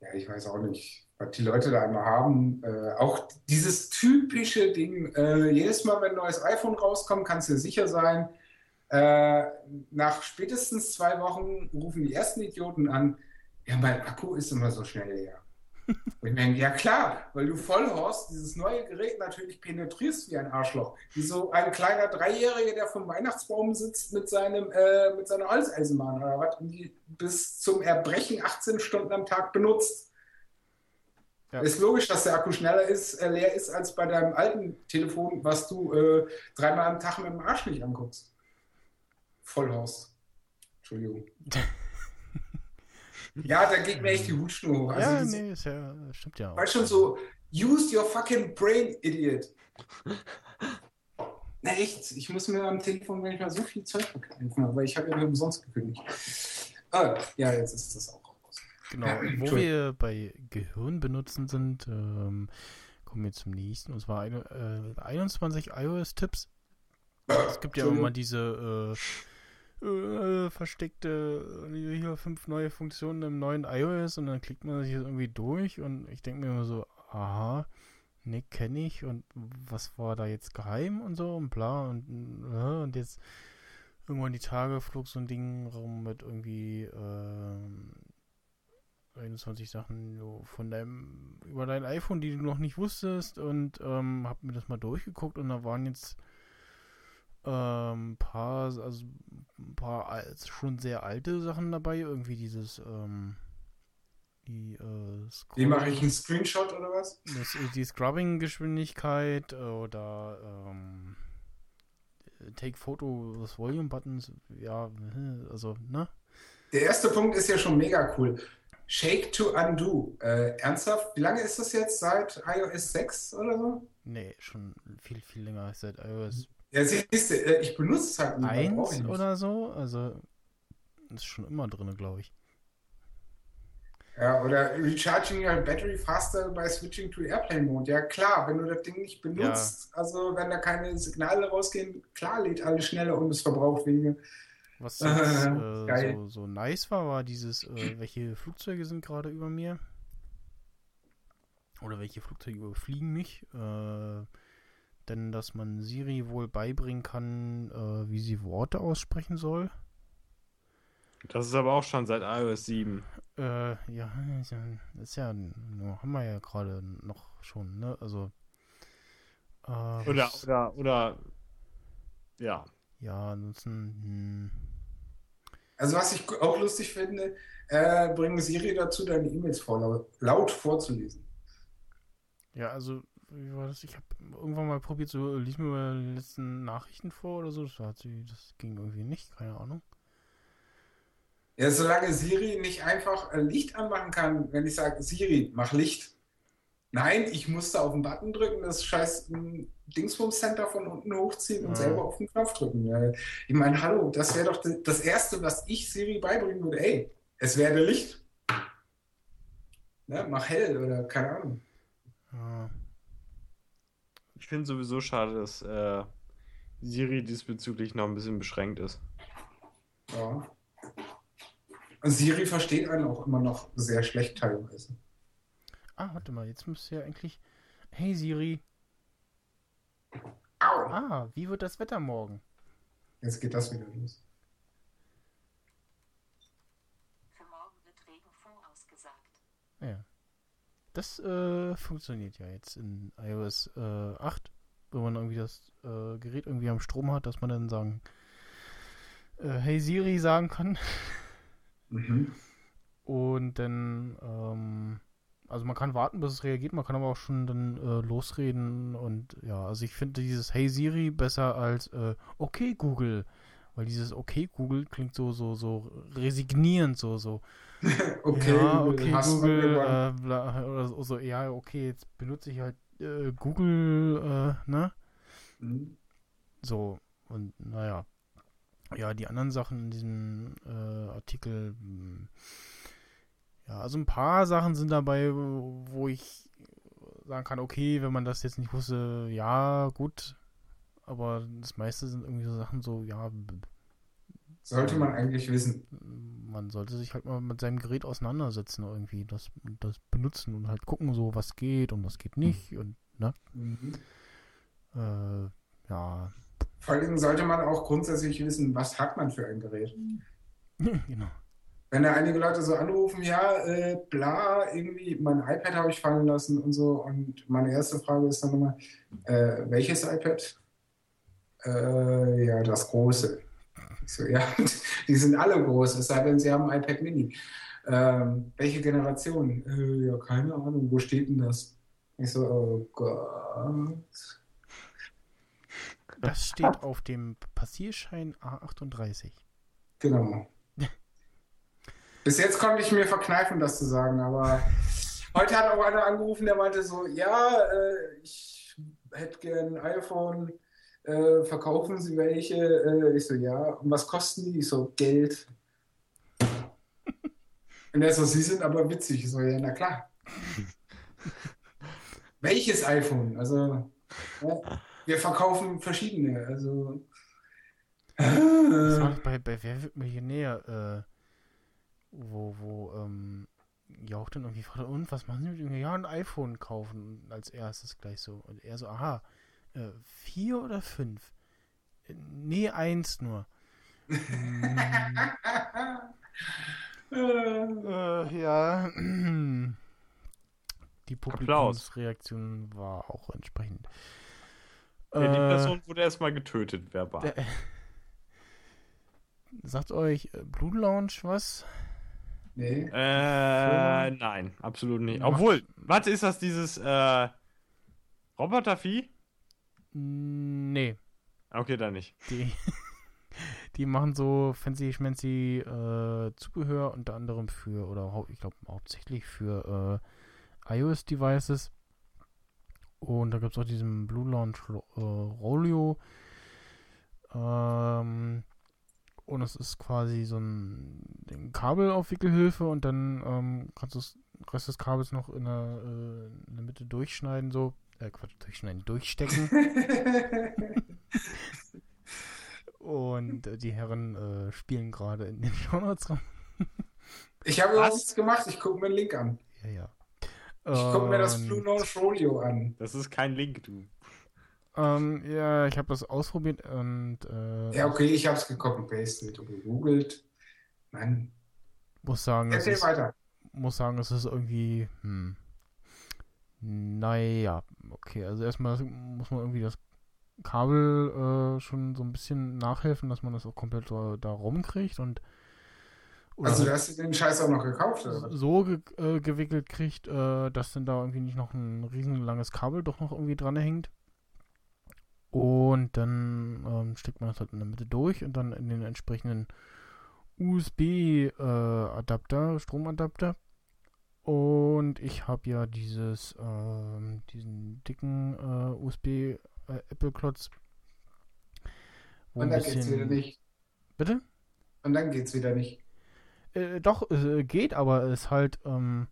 ja, ich weiß auch nicht, was die Leute da immer haben. Äh, auch dieses typische Ding, äh, jedes Mal, wenn ein neues iPhone rauskommt, kannst du sicher sein, äh, nach spätestens zwei Wochen rufen die ersten Idioten an, ja, mein Akku ist immer so schnell leer. Und ich denke, ja klar, weil du Vollhorst dieses neue Gerät natürlich penetrierst wie ein Arschloch. Wie so ein kleiner Dreijähriger, der vom Weihnachtsbaum sitzt mit, seinem, äh, mit seiner Holzeisenbahn oder was und die bis zum Erbrechen 18 Stunden am Tag benutzt. Ja. Ist logisch, dass der Akku schneller ist, äh, leer ist als bei deinem alten Telefon, was du äh, dreimal am Tag mit dem Arsch nicht anguckst. Vollhorst. Entschuldigung. Ja, da geht mir echt die Hutschnur hoch. Also ja, das- nee, ist ja, stimmt ja. auch. Weißt schon so, use your fucking brain, idiot. Na echt, ich muss mir am Telefon manchmal so viel Zeug verkaufen, aber ich habe ja nur umsonst gekündigt. Ah, ja, jetzt ist das auch raus. Genau, Ja, wo wir bei Gehirn benutzen sind, ähm, kommen wir zum nächsten. Und zwar eine, äh, 21 iOS-Tipps. Es gibt ja immer diese äh, äh, versteckte, äh, hier fünf neue Funktionen im neuen iOS und dann klickt man sich das irgendwie durch und ich denke mir immer so, aha, ne, kenne ich und was war da jetzt geheim und so und bla und, äh, und jetzt irgendwann die Tage flog so ein Ding rum mit irgendwie ähm, 21 Sachen von deinem über dein iPhone, die du noch nicht wusstest und ähm, hab mir das mal durchgeguckt und da waren jetzt ähm, paar, also ein paar schon sehr alte Sachen dabei, irgendwie dieses ähm, die äh, Wie mache ich einen Screenshot oder was? das, die Scrubbing-Geschwindigkeit oder ähm, Take Photo des Volume Buttons, ja, äh, also, ne? Der erste Punkt ist ja schon mega cool. Shake to undo. Äh, ernsthaft, wie lange ist das jetzt? Seit iOS 6 oder so? Nee, schon viel, viel länger als seit iOS Ja, siehst du, äh, ich benutze es halt nicht. aber brauch ich 1 nicht. oder so, also ist schon immer drin, glaube ich. Ja, oder recharging your battery faster by switching to airplane mode. Ja, klar, wenn du das Ding nicht benutzt, also wenn da keine Signale rausgehen, klar lädt alles schneller und es verbraucht weniger. Was jetzt äh, so, so nice war, war dieses, äh, welche Flugzeuge sind gerade über mir? Oder welche Flugzeuge überfliegen mich? Äh, denn dass man Siri wohl beibringen kann, äh, wie sie Worte aussprechen soll. Das ist aber auch schon seit iOS 7. Äh, ja, ist ja, nur haben wir ja gerade noch schon, ne? Also. Äh, Oder, was- oder, oder, ja. Ja, ansonsten, hm, Also was ich auch lustig finde, äh, bringen Siri dazu, deine E-Mails vor, laut vorzulesen. Ja, also, wie war das? Ich habe irgendwann mal probiert, so, lies mir mal die letzten Nachrichten vor oder so. Das, hat sie, das ging irgendwie nicht, keine Ahnung. Ja, solange Siri nicht einfach äh, Licht anmachen kann, wenn ich sage, Siri, mach Licht. Nein, ich musste auf den Button drücken, das scheiß hm, Dingsbums-Center von unten hochziehen und Ja. selber auf den Knopf drücken. Ich meine, hallo, das wäre doch das Erste, was ich Siri beibringen würde. Ey, es werde Licht. Ne, mach hell oder keine Ahnung. Ja. Ich finde sowieso schade, dass äh, Siri diesbezüglich noch ein bisschen beschränkt ist. Ja. Siri versteht einen auch immer noch sehr schlecht teilweise. Ah, warte mal, jetzt müsste ja eigentlich. Hey Siri. Au! Ah, wie wird das Wetter morgen? Jetzt geht das wieder los. Für morgen wird Regen vorausgesagt. Ja. Das äh, funktioniert ja jetzt in iOS äh, 8, wenn man irgendwie das äh, Gerät irgendwie am Strom hat, dass man dann sagen, äh, hey Siri sagen kann. Mhm. Und dann, ähm, also man kann warten, bis es reagiert, man kann aber auch schon dann äh, losreden und ja, also ich finde dieses Hey Siri besser als äh, Okay Google, weil dieses Okay Google klingt so, so, so resignierend, so, so. Okay, ja, okay, Google, äh, bla, oder so, so, ja, okay, jetzt benutze ich halt äh, Google, äh, ne? Mhm. So, und naja. Ja, die anderen Sachen in diesem äh, Artikel, mh, ja, also ein paar Sachen sind dabei, wo ich sagen kann, okay, wenn man das jetzt nicht wusste, ja, gut. Aber das meiste sind irgendwie so Sachen so, ja, Sollte man eigentlich wissen. man sollte sich halt mal mit seinem Gerät auseinandersetzen irgendwie, das, das benutzen und halt gucken, so was geht und was geht nicht und, ne? Mhm. Äh, ja, Vor allem sollte man auch grundsätzlich wissen, was hat man für ein Gerät. genau. Wenn da einige Leute so anrufen, ja, äh, bla, irgendwie, mein iPad habe ich fallen lassen und so. Und meine erste Frage ist dann immer, äh, welches iPad? Äh, ja, das große. Ich so, ja, die sind alle groß, es sei denn, sie haben ein iPad Mini. Ähm, welche Generation? Äh, ja, keine Ahnung, wo steht denn das? Ich so, oh Gott. Das steht auf dem Passierschein A38. Genau. Bis jetzt konnte ich mir verkneifen, das zu sagen, aber heute hat auch einer angerufen, der meinte so, ja, äh, ich hätte gern ein iPhone, äh, verkaufen Sie welche? Äh, ich so, ja, und was kosten die? Ich so, Geld. Und er so, Sie sind aber witzig. Ich so, ja, na klar. Welches iPhone? Also, ja, wir verkaufen verschiedene, also. Äh, bei, bei Wer wird Millionär, äh, wo, wo, ähm, Jauch dann irgendwie fragte, und was machen Sie mit dem? Ja, ein iPhone kaufen als erstes gleich so. Und er so, aha, äh, vier oder fünf? Äh, Nee, eins nur. Äh, ja. Die. Publikumsreaktion war auch entsprechend. Ja, die Äh, Person wurde erstmal getötet, verbal. der- Sagt euch Blue Lounge was? nee. Äh, nein, absolut nicht. Obwohl, warte, ist das dieses äh, Robotervieh? Nee. Okay, dann nicht. Die, die machen so fancy schmancy äh, Zubehör unter anderem für, oder ich glaube hauptsächlich für äh, iOS-Devices. Und da gibt es auch diesen Blue Launch äh, Rolio. Ähm, und es ist quasi so ein, ein Kabelaufwickelhilfe und dann ähm, kannst du das Rest des Kabels noch in der, äh, in der Mitte durchschneiden, so. Äh, Quatsch, durchschneiden, durchstecken. Und äh, die Herren äh, spielen gerade in den Shownotes rum. Ich habe überhaupt Was? nichts gemacht. Ich gucke mir den Link an. Ja, ja. Ich gucke mir das Blue Launch Rodeo an. Das ist kein Link, du. Ähm, ja, ich habe das ausprobiert und äh, Ja, okay, ich habe es gecopy-pastet und gegoogelt. Nein, muss sagen, es erzähl ist, weiter. muss sagen, es ist irgendwie, hm, naja, okay, also erstmal muss man irgendwie das Kabel äh, schon so ein bisschen nachhelfen, dass man das auch komplett so da rumkriegt und Also, du hast den Scheiß auch noch gekauft, oder? so ge äh, gewickelt kriegt, äh, dass dann da irgendwie nicht noch ein riesenlanges Kabel doch noch irgendwie dran hängt. Und dann ähm, steckt man das halt in der Mitte durch und dann in den entsprechenden USB-Adapter, Stromadapter. Und ich habe ja dieses, ähm, diesen dicken äh, USB-Apple-Klotz. Und dann geht's wieder nicht. Bitte? Und dann geht's wieder nicht. Äh, doch, äh, geht, aber ist halt, ähm,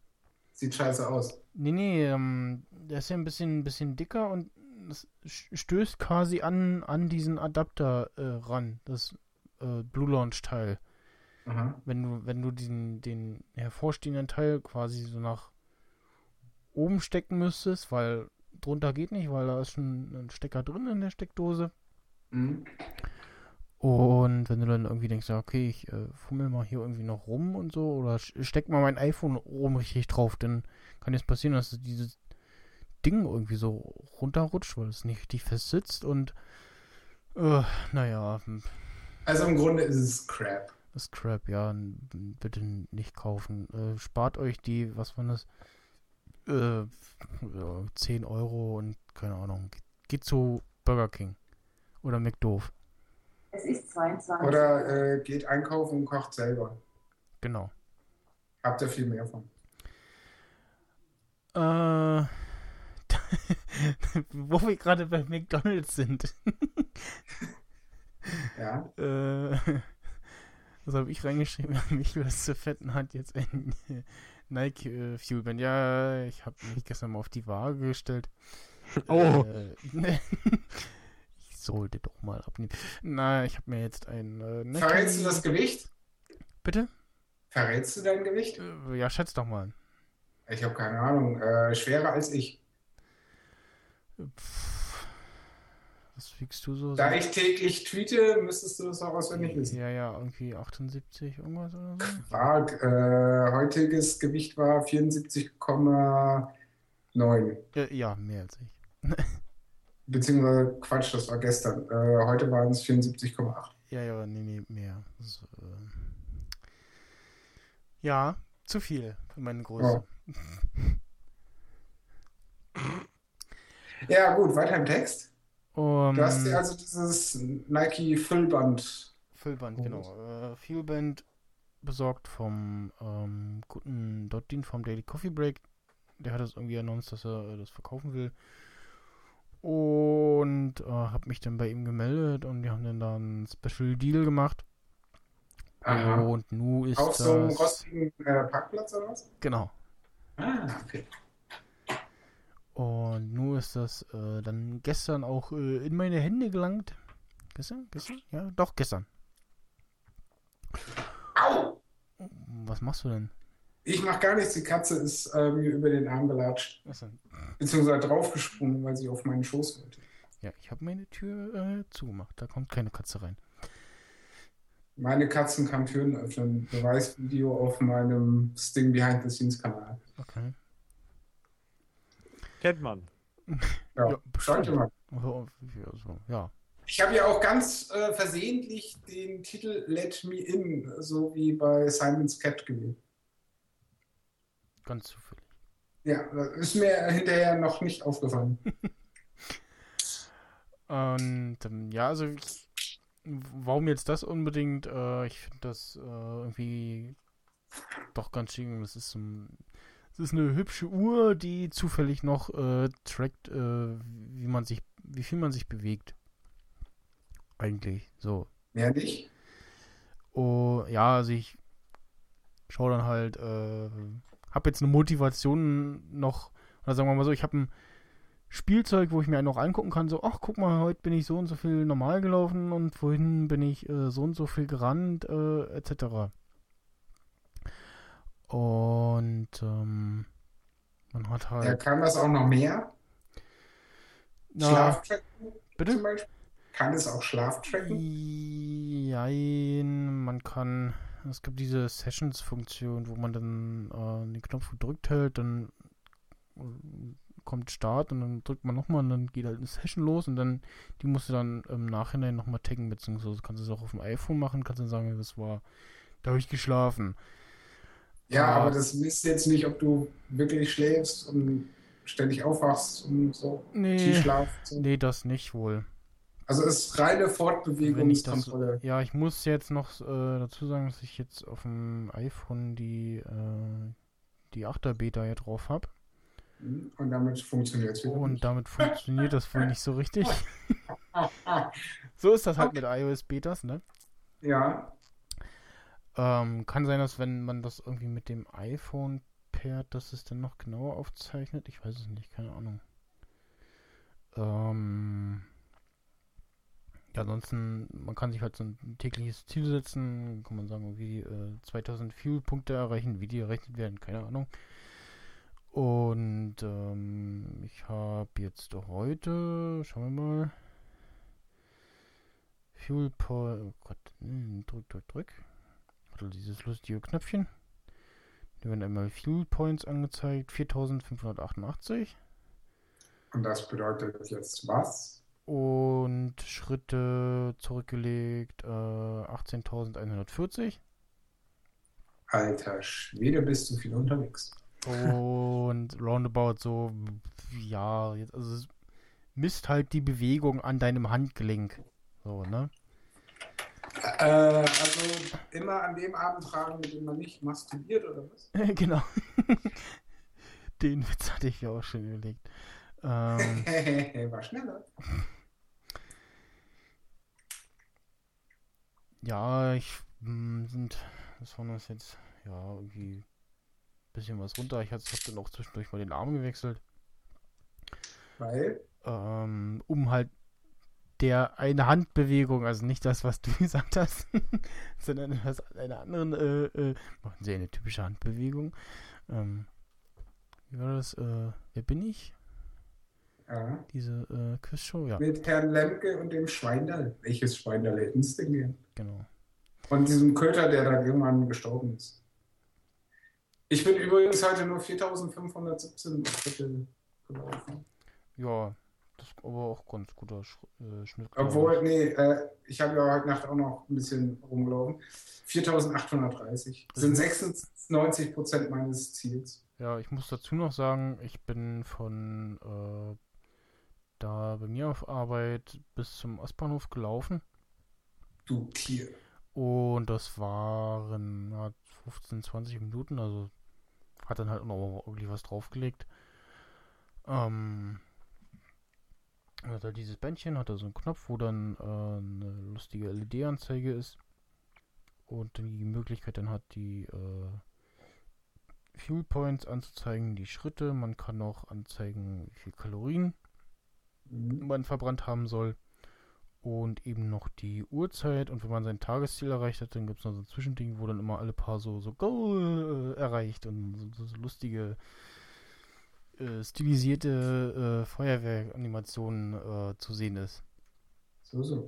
Sieht scheiße aus. nee, nee, ähm, der ist ja ein bisschen, bisschen dicker und das stößt quasi an, an diesen Adapter äh, ran, das äh, Blue Launch Teil. Aha. Wenn du, wenn du diesen, den hervorstehenden Teil quasi so nach oben stecken müsstest, weil drunter geht nicht, weil da ist schon ein Stecker drin in der Steckdose. Mhm. Und wenn du dann irgendwie denkst, ja, okay, ich äh, fummel mal hier irgendwie noch rum und so, oder steck mal mein iPhone oben richtig drauf, dann kann jetzt passieren, dass dieses Ding irgendwie so runterrutscht, weil es nicht richtig fest sitzt und äh, naja, hm, Also im Grunde ist es Crap. Das ist Crap, ja, bitte nicht kaufen. Äh, spart euch die, was war das? Äh, ja, 10 Euro und keine Ahnung. Geht, geht zu Burger King oder McDoof. Es ist 22 Oder äh, geht einkaufen und kocht selber. Genau. Habt ihr viel mehr von. Äh, wo wir gerade bei McDonalds sind. Ja. äh, was habe ich reingeschrieben? Michael Fetten hat jetzt ein Nike äh, Fuelband. Ja, ich habe mich gestern mal auf die Waage gestellt. Oh. Äh, ich sollte doch mal abnehmen. Na, ich habe mir jetzt ein äh, Nike- Verrätst du das Gewicht? Bitte? Verrätst du dein Gewicht? Äh, ja, schätz doch mal. Ich habe keine Ahnung. Äh, schwerer als ich. Pff, was wiegst du so? Da So- ich täglich tweete, müsstest du das auch auswendig wissen. Ja, ja, irgendwie 78 irgendwas oder so. War, äh, heutiges Gewicht war 74,9. Ja, ja, mehr als ich. Beziehungsweise Quatsch, das war gestern. Äh, heute waren es 74,8. Ja, ja, nee, nee, mehr. Das, äh, ja, zu viel für meine Größe. Ja, gut, weiter im Text. Um, Du hast dir also dieses Nike Füllband. Füllband, genau. Äh, Fuelband besorgt vom ähm, guten Dottin vom Daily Coffee Break. Der hat das irgendwie announced, dass er äh, das verkaufen will. Und äh, habe mich dann bei ihm gemeldet und die haben dann da einen Special Deal gemacht. Aha. Und nu ist Auf so einem das... rostigen äh, Parkplatz oder was? Genau. Ah, okay. Und nun ist das äh, dann gestern auch äh, in meine Hände gelangt. Gestern? Gestern? Ja, doch, gestern. Au! Was machst du denn? Ich mach gar nichts. Die Katze ist äh, mir über den Arm gelatscht. Achso. Beziehungsweise draufgesprungen, weil sie auf meinen Schoß wollte. Ja, ich habe meine Tür äh, zugemacht. Da kommt keine Katze rein. Meine Katzen kann Türen öffnen. Beweisvideo auf meinem Sting Behind the Scenes Kanal. Okay. Kennt man. Ja, Ja, schaut ihr mal. Oh, ja, so, ja. Ich habe ja auch ganz äh, versehentlich den Titel Let Me In, so wie bei Simon's Cat gewählt. Ganz zufällig. Ja, das ist mir hinterher noch nicht aufgefallen. Und ähm, ja, also ich, warum jetzt das unbedingt? Äh, ich finde das äh, irgendwie doch ganz schön. Es ist, um, es ist eine hübsche Uhr, die zufällig noch äh, trackt, äh, wie man sich, wie viel man sich bewegt. Eigentlich so. Mehr nicht? Oh, ja, also ich schaue dann halt, äh, habe jetzt eine Motivation noch, oder sagen wir mal so, ich habe ein Spielzeug, wo ich mir noch angucken kann, so, ach, guck mal, heute bin ich so und so viel normal gelaufen und vorhin bin ich äh, so und so viel gerannt, äh, etc. Und ähm, man hat halt. Ja, kann das auch noch mehr? Na, Schlaftracken bitte? zum Beispiel? Kann es auch Schlaftracken? Jein, man kann, es gibt diese Sessions-Funktion, wo man dann äh, den Knopf gedrückt hält, dann äh, kommt Start und dann drückt man nochmal und dann geht halt eine Session los und dann, die musst du dann im Nachhinein nochmal taggen, beziehungsweise kannst du es auch auf dem iPhone machen, kannst dann sagen, das war, da habe ich geschlafen. Ja, aber das misst jetzt nicht, ob du wirklich schläfst und ständig aufwachst und so. Nee, Tiefschlaf. So. nee, das nicht wohl. Also es ist reine Fortbewegungskontrolle. ja, ich muss jetzt noch äh, dazu sagen, dass ich jetzt auf dem iPhone die, äh, die 8er Beta hier drauf habe. Mhm. Und damit funktioniert es wieder. Und nicht. damit funktioniert das wohl nicht so richtig. So ist das halt mit iOS-Betas, ne? Ja, Ähm, kann sein, dass wenn man das irgendwie mit dem iPhone pairt, dass es dann noch genauer aufzeichnet. Ich weiß es nicht, keine Ahnung. Ähm, ja, ansonsten, man kann sich halt so ein tägliches Ziel setzen. Kann man sagen, irgendwie äh, 2000 Fuel-Punkte erreichen. Wie die errechnet werden, keine Ahnung. Und ähm, ich habe jetzt heute, schauen wir mal. Fuel Point, oh Gott, hm, drück, drück, drück. Also dieses lustige Knöpfchen. Da werden einmal Fuel Points angezeigt, 4588. und das bedeutet jetzt was? Und Schritte zurückgelegt, äh, 18.140. Alter Schwede, bist du viel unterwegs. Und roundabout so, ja, jetzt, also es misst halt die Bewegung an deinem Handgelenk. So, ne? Äh, also immer an dem Abend tragen, mit dem man nicht masturbiert oder was? genau. Den Witz hatte ich ja auch schon überlegt. Ähm, War schneller. ja, ich mh, sind, was war das jetzt? Ja, irgendwie ein bisschen was runter. Ich habe dann auch zwischendurch mal den Arm gewechselt. Weil, ähm, um halt der eine Handbewegung, also nicht das, was du gesagt hast, sondern etwas einer anderen, äh, äh, machen sie eine typische Handbewegung. Ähm, wie war das? Äh, wer bin ich? ja, Diese äh, Quizshow? Ja, mit Herrn Lemke und dem Schweindal. Welches Schweindal hätten es denn gern? genau. Und diesem Köter, der da irgendwann gestorben ist. Ich bin übrigens heute nur 4517 Schritte gelaufen. Ja, das ist aber auch ganz guter Sch äh, Schnitt. Obwohl, nee, äh, ich habe ja heute Nacht auch noch ein bisschen rumgelaufen. 4830 sind 96 Prozent meines Ziels. Ja, ich muss dazu noch sagen, ich bin von äh, da bei mir auf Arbeit bis zum Ostbahnhof gelaufen. Du Tier. Und das waren ja, 15, 20 Minuten, also hat dann halt auch noch irgendwie was draufgelegt. Ähm, hat halt dieses Bändchen, hat da so einen Knopf, wo dann äh, eine lustige LED-Anzeige ist. Und die Möglichkeit dann hat, die äh, Fuel Points anzuzeigen, die Schritte. Man kann auch anzeigen, wie viel Kalorien Mhm. man verbrannt haben soll. Und eben noch die Uhrzeit. Und wenn man sein Tagesziel erreicht hat, dann gibt es noch so ein Zwischending, wo dann immer alle paar so, so Goal äh, erreicht und so, so, so lustige äh, stilisierte äh, Feuerwehranimationen äh, zu sehen ist. So, so.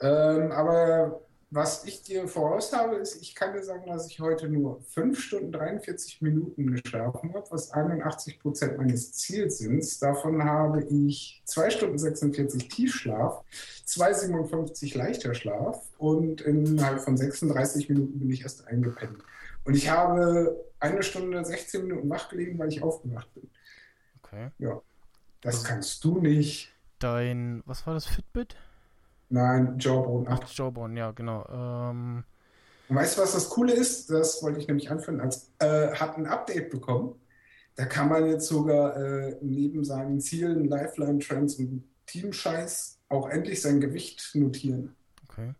Ähm, aber was ich dir voraus habe, ist, ich kann dir sagen, dass ich heute nur 5 Stunden 43 Minuten geschlafen habe, was 81 Prozent meines Ziels sind. Davon habe ich 2 Stunden 46 Tiefschlaf, 2,57 leichter Schlaf und innerhalb von 36 Minuten bin ich erst eingepennt. Und ich habe eine Stunde 16 Minuten wach gelegen, weil ich aufgewacht bin. Okay. Das kannst du nicht. Dein, was war das, Fitbit? Nein, Jawbone Ach, 8. Jawbone, ja, genau. Ähm, Und weißt du, was das Coole ist? Das wollte ich nämlich anführen. Als äh, hat ein Update bekommen. Da kann man jetzt sogar äh, neben seinen Zielen, Lifeline, Trends und Teamscheiß auch endlich sein Gewicht notieren. okay.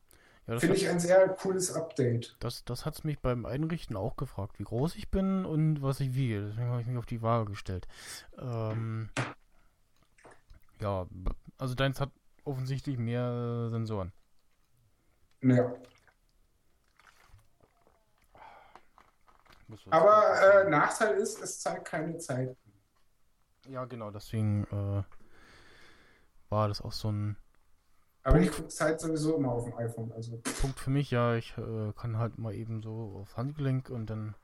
Ja, das Finde hat- ich ein sehr cooles Update. Das, das hat es mich beim Einrichten auch gefragt, wie groß ich bin und was ich wiege. Deswegen habe ich mich auf die Waage gestellt. Ähm, ja, also deins hat offensichtlich mehr äh, Sensoren. Ja. Aber äh, Nachteil ist, es zeigt keine Zeit. ja, genau, deswegen äh, war das auch so ein Aber ich gucke Zeit sowieso immer auf dem iPhone. Also Punkt für mich. Ja, ich äh, kann halt mal eben so aufs Handgelenk und dann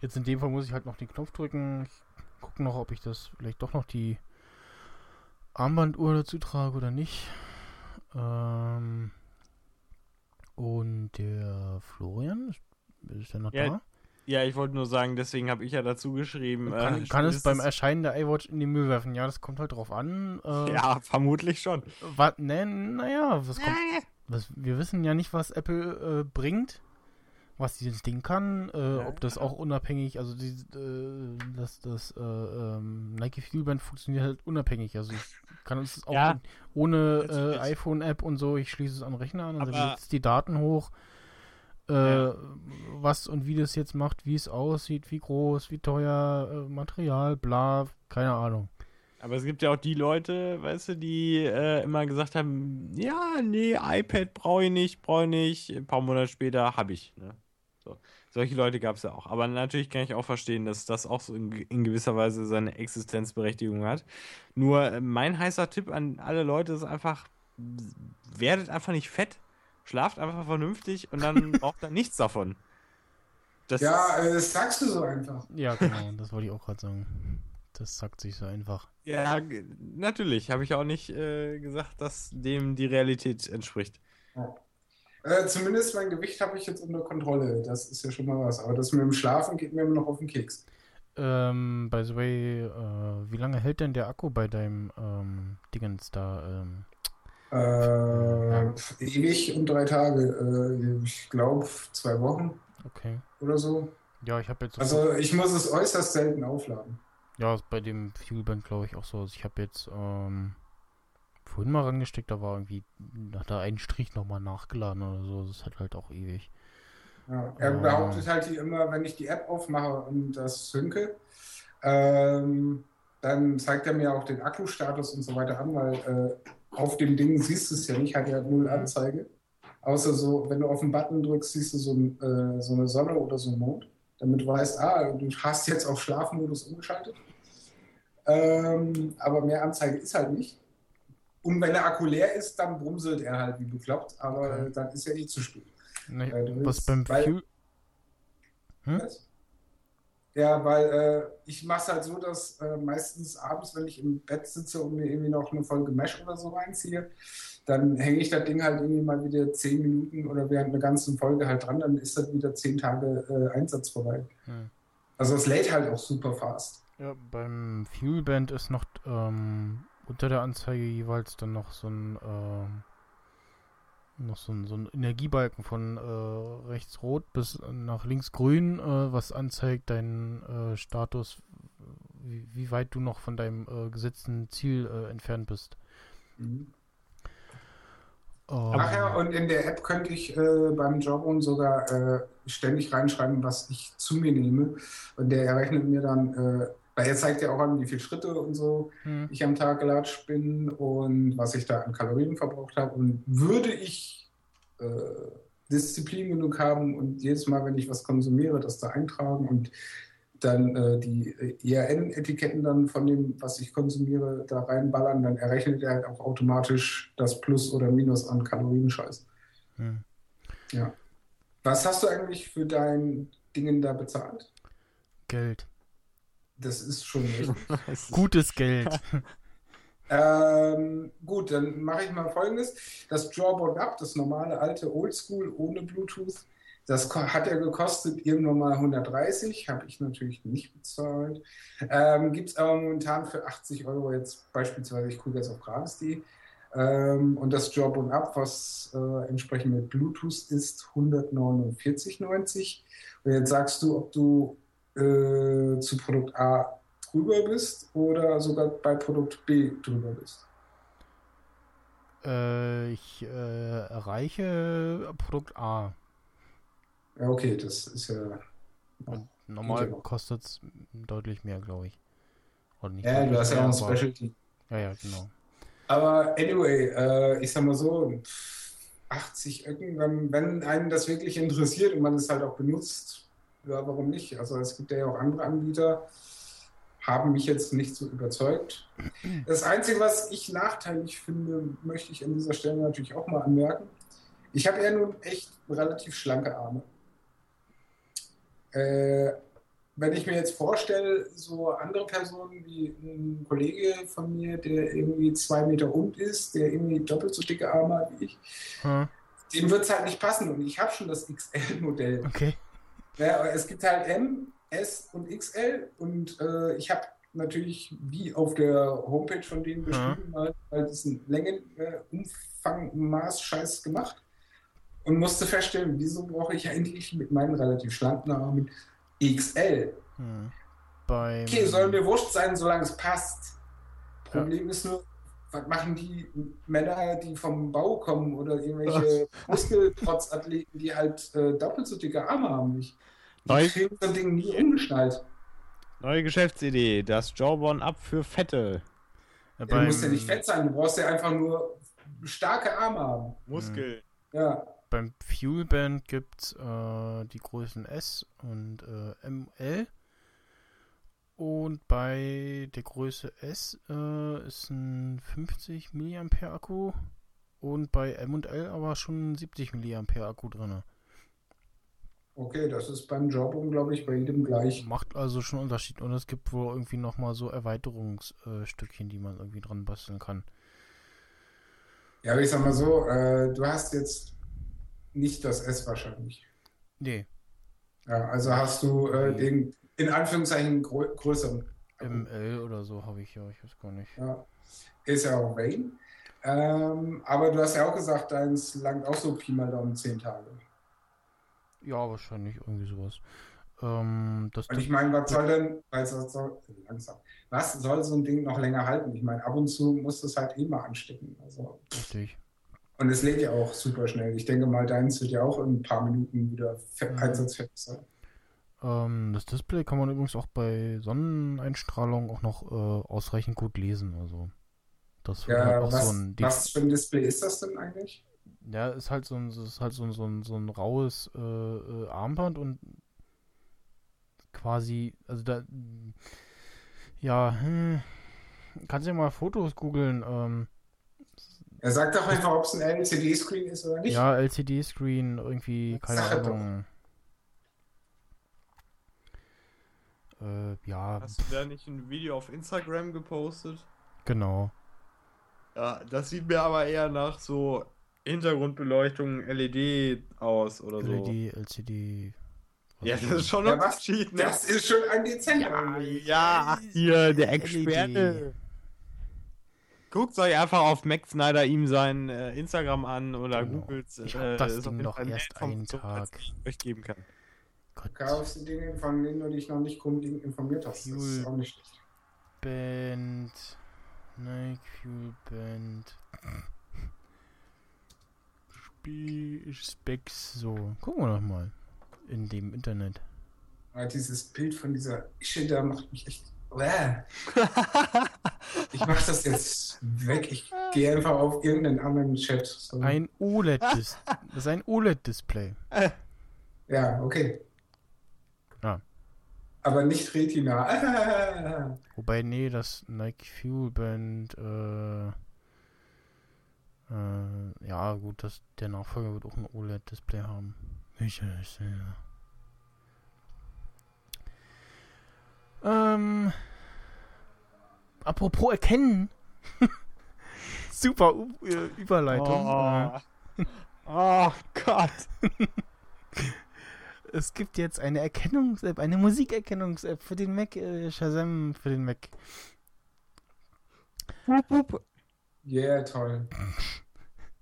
jetzt in dem Fall muss ich halt noch den Knopf drücken. Ich gucke noch, ob ich das vielleicht doch noch die Armbanduhr dazu trage oder nicht. Ähm, und der Florian, ist, ist der noch Ja. da? Ja, ich wollte nur sagen, deswegen habe ich ja dazu geschrieben. Kann, äh, kann es beim Erscheinen der iWatch in den Müll werfen? Ja, das kommt halt drauf an. Äh, Ja, vermutlich schon. Was, ne, naja, was kommt, was, wir wissen ja nicht, was Apple äh, bringt, was dieses Ding kann, äh, ob das auch unabhängig, also die, äh, das, das äh, ähm, Nike Fuelband funktioniert halt unabhängig, also ich kann es auch Ja, ohne äh, iPhone-App und so, ich schließe es an den Rechner an und dann Aber- lädt es die Daten hoch, äh, Ja. was und wie das jetzt macht, wie es aussieht, wie groß, wie teuer, äh, Material, bla, keine Ahnung. Aber es gibt ja auch die Leute, weißt du, die äh, immer gesagt haben, ja, nee, iPad brauche ich nicht, brauche ich nicht. Ein paar Monate später habe ich. Ne? So. Solche Leute gab es ja auch. Aber natürlich kann ich auch verstehen, dass das auch so in, in gewisser Weise seine Existenzberechtigung hat. Nur äh, mein heißer Tipp an alle Leute ist einfach, werdet einfach nicht fett, schlaft einfach vernünftig und dann braucht ihr nichts davon. Das Ja, äh, das sagst du so einfach. Ja, genau, das wollte ich auch gerade sagen. Das sagt sich so einfach. Ja, natürlich. Habe ich auch nicht äh, gesagt, dass dem die Realität entspricht. Äh, zumindest mein Gewicht habe ich jetzt unter Kontrolle. Das ist ja schon mal was. Aber das mit dem Schlafen geht mir immer noch auf den Keks. Ähm, by the way, äh, wie lange hält denn der Akku bei deinem ähm, Dingens da? Ähm, Äh, ewig und drei Tage. Äh, ich glaube zwei Wochen okay. oder so. Ja, ich habe jetzt. Also ich muss es äußerst selten aufladen. ja, ist bei dem Fuelband glaube ich auch so. Also ich habe jetzt ähm, vorhin mal rangesteckt, da war irgendwie nach da ein Strich nochmal nachgeladen oder so. Das hat halt auch ewig. Ja, er Ah. behauptet halt immer, wenn ich die App aufmache und das synke, ähm, dann zeigt er mir auch den Akkustatus und so weiter an, weil äh, auf dem Ding siehst du es ja nicht, hat ja null Anzeige. Außer so, wenn du auf den Button drückst, siehst du so, äh, so eine Sonne oder so einen Mond, damit du weißt, ah, du hast jetzt auf Schlafmodus umgeschaltet. Ähm, aber mehr Anzeige ist halt nicht. Und wenn der Akku leer ist, dann brumselt er halt wie bekloppt, aber Okay. dann ist er eh zu spät. Ne, Äh, du was beim Fuel. Hm? Was? Ja, weil äh, ich mache es halt so, dass äh, meistens abends, wenn ich im Bett sitze und mir irgendwie noch eine Folge Mesh oder so reinziehe, dann hänge ich das Ding halt irgendwie mal wieder zehn Minuten oder während einer ganzen Folge halt dran, dann ist das wieder zehn Tage äh, Einsatz vorbei. Hm. Also es lädt halt auch super fast. Ja, beim Fuelband ist noch ähm, unter der Anzeige jeweils dann noch so ein ähm, noch so ein, so ein Energiebalken von äh, rechts rot bis nach links grün, äh, was anzeigt deinen äh, Status, wie, wie weit du noch von deinem äh, gesetzten Ziel äh, entfernt bist. Mhm. Ähm, Ach ja, und in der App könnte ich äh, beim Jobben sogar äh, ständig reinschreiben, was ich zu mir nehme. Und der errechnet mir dann, äh, weil er zeigt ja auch an, wie viele Schritte und so hm, ich am Tag gelatscht bin und was ich da an Kalorien verbraucht habe. Und würde ich äh, Disziplin genug haben und jedes Mal, wenn ich was konsumiere, das da eintragen und dann äh, die IRN-Etiketten dann von dem, was ich konsumiere, da reinballern, dann errechnet er halt auch automatisch das Plus oder Minus an Kalorienscheiß. hm. Ja. Was hast du eigentlich für dein Dingen da bezahlt? Geld. Das ist schon richtig. Gutes Geld. Ähm, gut, dann mache ich mal folgendes. Das Jawbone Up, das normale alte Oldschool ohne Bluetooth, das hat ja gekostet irgendwann mal 130, habe ich natürlich nicht bezahlt. Ähm, Gibt es aber momentan für 80 Euro jetzt beispielsweise, ich gucke jetzt auf gratis.de. Ähm, und das Jawbone Up, was äh, entsprechend mit Bluetooth ist, 149,90. Und jetzt sagst du, ob du äh, zu Produkt A drüber bist oder sogar bei Produkt B drüber bist. äh, ich äh, erreiche Produkt A. Ja, okay, das ist ja. Und normal kostet es deutlich mehr, glaube ich. Oder nicht Ja, du hast ja auch ein Specialty. Ja, ja, genau. Aber anyway, äh, ich sag mal so, 80 Öcken, wenn, wenn einen das wirklich interessiert und man es halt auch benutzt, ja, warum nicht? Also es gibt ja auch andere Anbieter, haben mich jetzt nicht so überzeugt. Das Einzige, was ich nachteilig finde, möchte ich an dieser Stelle natürlich auch mal anmerken. Ich habe ja nun echt relativ schlanke Arme. Äh, wenn ich mir jetzt vorstelle, so andere Personen wie ein Kollege von mir, der irgendwie zwei Meter und ist, der irgendwie doppelt so dicke Arme hat wie ich, Hm, dem wird es halt nicht passen. Und ich habe schon das XL-Modell. okay. Ja, aber es gibt halt M, S und XL und äh, ich habe natürlich wie auf der Homepage von denen beschrieben, halt, halt diesen Längenumfang-Maß-Scheiß gemacht und musste feststellen, wieso brauche ich eigentlich mit meinen relativ schlanken Armen XL? Hm. Okay, soll mir wurscht sein, solange es passt. Problem ist nur, was machen die Männer, die vom Bau kommen oder irgendwelche Muskeltrotzathleten, die halt äh, doppelt so dicke Arme haben? nicht? Die Neu- kriegen so ein Ding nie umgeschnallt. Neue Geschäftsidee, das Jawbone ab für Fette. äh, Du musst ja nicht fett sein, du brauchst ja einfach nur starke Arme haben. Muskel. Ja, beim Fuelband gibt es äh, die Größen S und äh, ML. Und bei der Größe S äh, ist ein 50 mAh Akku und bei M und L aber schon ein 70 mAh Akku drin. okay, das ist beim Job, glaube ich, bei jedem gleich. Macht also schon Unterschied. Und es gibt wohl irgendwie nochmal so Erweiterungsstückchen, die man irgendwie dran basteln kann. Ja, aber ich sag mal so, äh, du hast jetzt nicht das S wahrscheinlich. Nee, Ja, also hast du äh, den in Anführungszeichen grö größeren. ML oder so habe ich ja, ich weiß gar nicht. Ja. Ist ja auch Rain. Ähm, aber du hast ja auch gesagt, deins langt auch so Pi mal Daumen 10 Tage. Ja, wahrscheinlich irgendwie sowas. Ähm, Und ich meine, was soll denn, was soll, langsam, was soll so ein Ding noch länger halten? Ich meine, ab und zu muss das halt eh mal anstecken. Also, richtig. und es lädt ja auch super schnell. Ich denke mal, deins wird ja auch in ein paar Minuten wieder Mhm. einsatzfähig sein. Ähm, das Display kann man übrigens auch bei Sonneneinstrahlung auch noch äh, ausreichend gut lesen. Also das wird halt Ja, auch was, so ein was für ein Display ist das denn eigentlich? Ja, ist halt so ein, ist halt so ein, so ein, so ein raues äh, äh, Armband und quasi, also da, ja, hm, kannst du ja mal Fotos googeln. Ähm, Er sagt doch einfach, ob es ein LCD-Screen ist oder nicht. ja, LCD-Screen, irgendwie, keine Sag doch. Ahnung. Äh, ja, Hast du da nicht ein Video auf Instagram gepostet? genau. Ja, das sieht mir aber eher nach so Hintergrundbeleuchtung LED aus oder so. LED, LCD. Ja, das ist schon Ja, ein? Unterschied, ne? Das ist schon ein dezenter. Ja, ja, hier, der Experte. Guckt euch einfach auf Max Snyder ihm sein äh, Instagram an oder Genau. googelt. Ich hab das Ding mehr erst einen Tag. ich euch geben kann. Gott, Kaufst du Dinge, von denen du dich noch nicht grundlegend informiert hast. Das ist Fuel. auch nicht schlecht. Band. Nike Fuel Band. Spiel Specs. So, gucken wir doch mal. In dem Internet. Aber dieses Bild von dieser Ische da macht mich echt. Ich mach das jetzt weg. Ich gehe einfach auf irgendeinen anderen Chat. So. Ein OLED. -Dis das ist ein OLED-Display. Ja, okay. Ja. Aber nicht Retina. Ah. Wobei, nee, das Nike Fuel Band. Äh, äh, ja, gut, das, der Nachfolger wird auch ein OLED-Display haben. Welcher ist der? Ähm. Apropos erkennen. Super U äh, Überleitung. Oh. oh Gott. Es gibt jetzt eine Erkennungs-App, eine Musikerkennungs-App für den Mac, äh, Shazam für den Mac. Yeah, toll.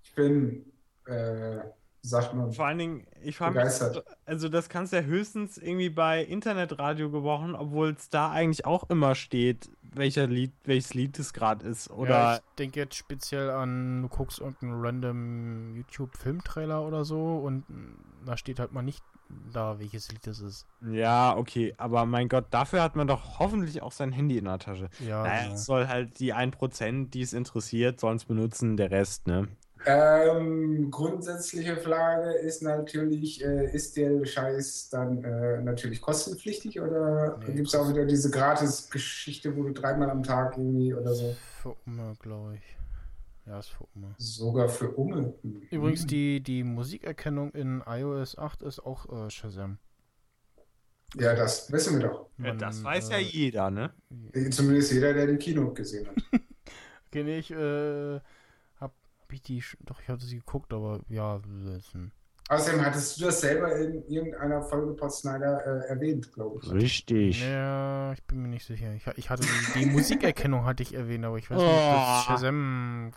Ich bin, äh, sagt man, Vor allen Dingen, ich frage mich, begeistert. also das kannst du ja höchstens irgendwie bei Internetradio gebrauchen, obwohl es da eigentlich auch immer steht, welcher Lied, welches Lied es gerade ist. ja, Oder ich denke jetzt speziell an, du guckst irgendeinen random YouTube-Filmtrailer oder so und mm, da steht halt mal nicht da, welches Lied das ist. ja, okay, aber mein Gott, dafür hat man doch hoffentlich auch sein Handy in der Tasche. Ja, Naja, genau. es soll halt die 1%, die es interessiert, sollen es benutzen, der Rest, ne? Ähm, grundsätzliche Frage ist natürlich, äh, ist der Scheiß dann äh, natürlich kostenpflichtig oder Nee, gibt es auch wieder diese Gratis-Geschichte, wo du dreimal am Tag irgendwie oder so? Für Umme, glaube ich. Ja, ist für Umme. Sogar für Umme. Übrigens, die, die Musikerkennung in iOS 8 ist auch äh, Shazam. Ja, das wissen wir doch. Ja, das Man, weiß ja äh, jeder, ne? Zumindest jeder, der die Kino gesehen hat. Okay, nee, ich äh, hab, hab ich die, doch, ich hatte sie geguckt, aber ja, ein- Außerdem hattest du das selber in irgendeiner Folge Pod Snyder äh, erwähnt, glaube ich. Richtig. Ja, ich bin mir nicht sicher. Ich, ich hatte die, die Musikerkennung hatte ich erwähnt, aber ich weiß nicht, Oh. ob das Shazam.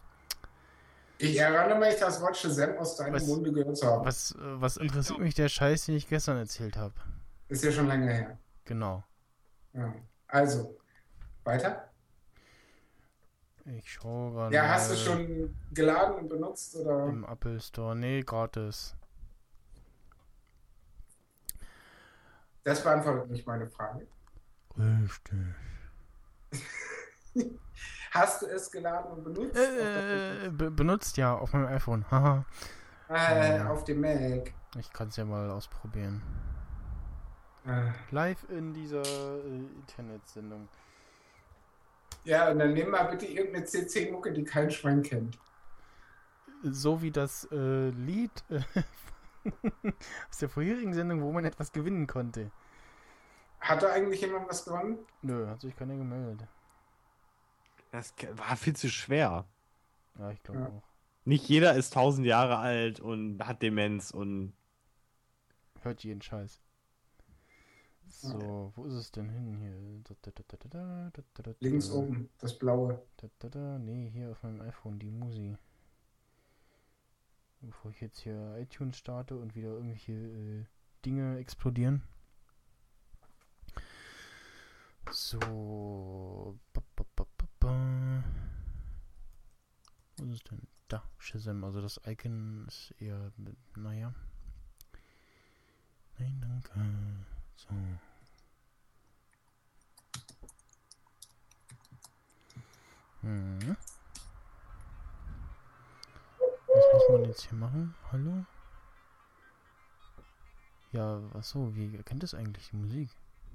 Ich erinnere mich, das Wort Shazam aus deinem Was- Munde gehört zu haben. Was, äh, was interessiert mich der Scheiß, den ich gestern erzählt habe? Ist ja schon lange her. Genau. Ja. Also, weiter? Ich schaue gerade. Ja, hast du schon geladen und benutzt oder? Im Apple Store. Nee, gratis. Das beantwortet nicht meine Frage. Richtig. Hast du es geladen und benutzt? Äh, be benutzt ja auf meinem iPhone. Haha. äh, auf dem Mac. ich kann es ja mal ausprobieren. Äh, Live in dieser äh, Internetsendung. ja, und dann nimm mal bitte irgendeine CC-Mucke, die kein Schwein kennt. So wie das äh, Lied äh, aus der vorherigen Sendung, wo man etwas gewinnen konnte. Hat da eigentlich jemand was gewonnen? Nö, hat sich keiner gemeldet. Das war viel zu schwer. Ja, ich glaube ja. auch. Nicht jeder ist tausend Jahre alt und hat Demenz und. Hört jeden Scheiß. So, wo ist es denn hin hier? Links oben, das blaue. Nee, hier auf meinem iPhone, die Musi. Bevor ich jetzt hier iTunes starte und wieder irgendwelche äh, Dinge explodieren. So. Bop, ist es denn? Da, Shazam. Also das Icon ist eher, naja. Nein, danke. So. Hm. Was muss man jetzt hier machen? Hallo? Ja, achso, wie erkennt das eigentlich die Musik?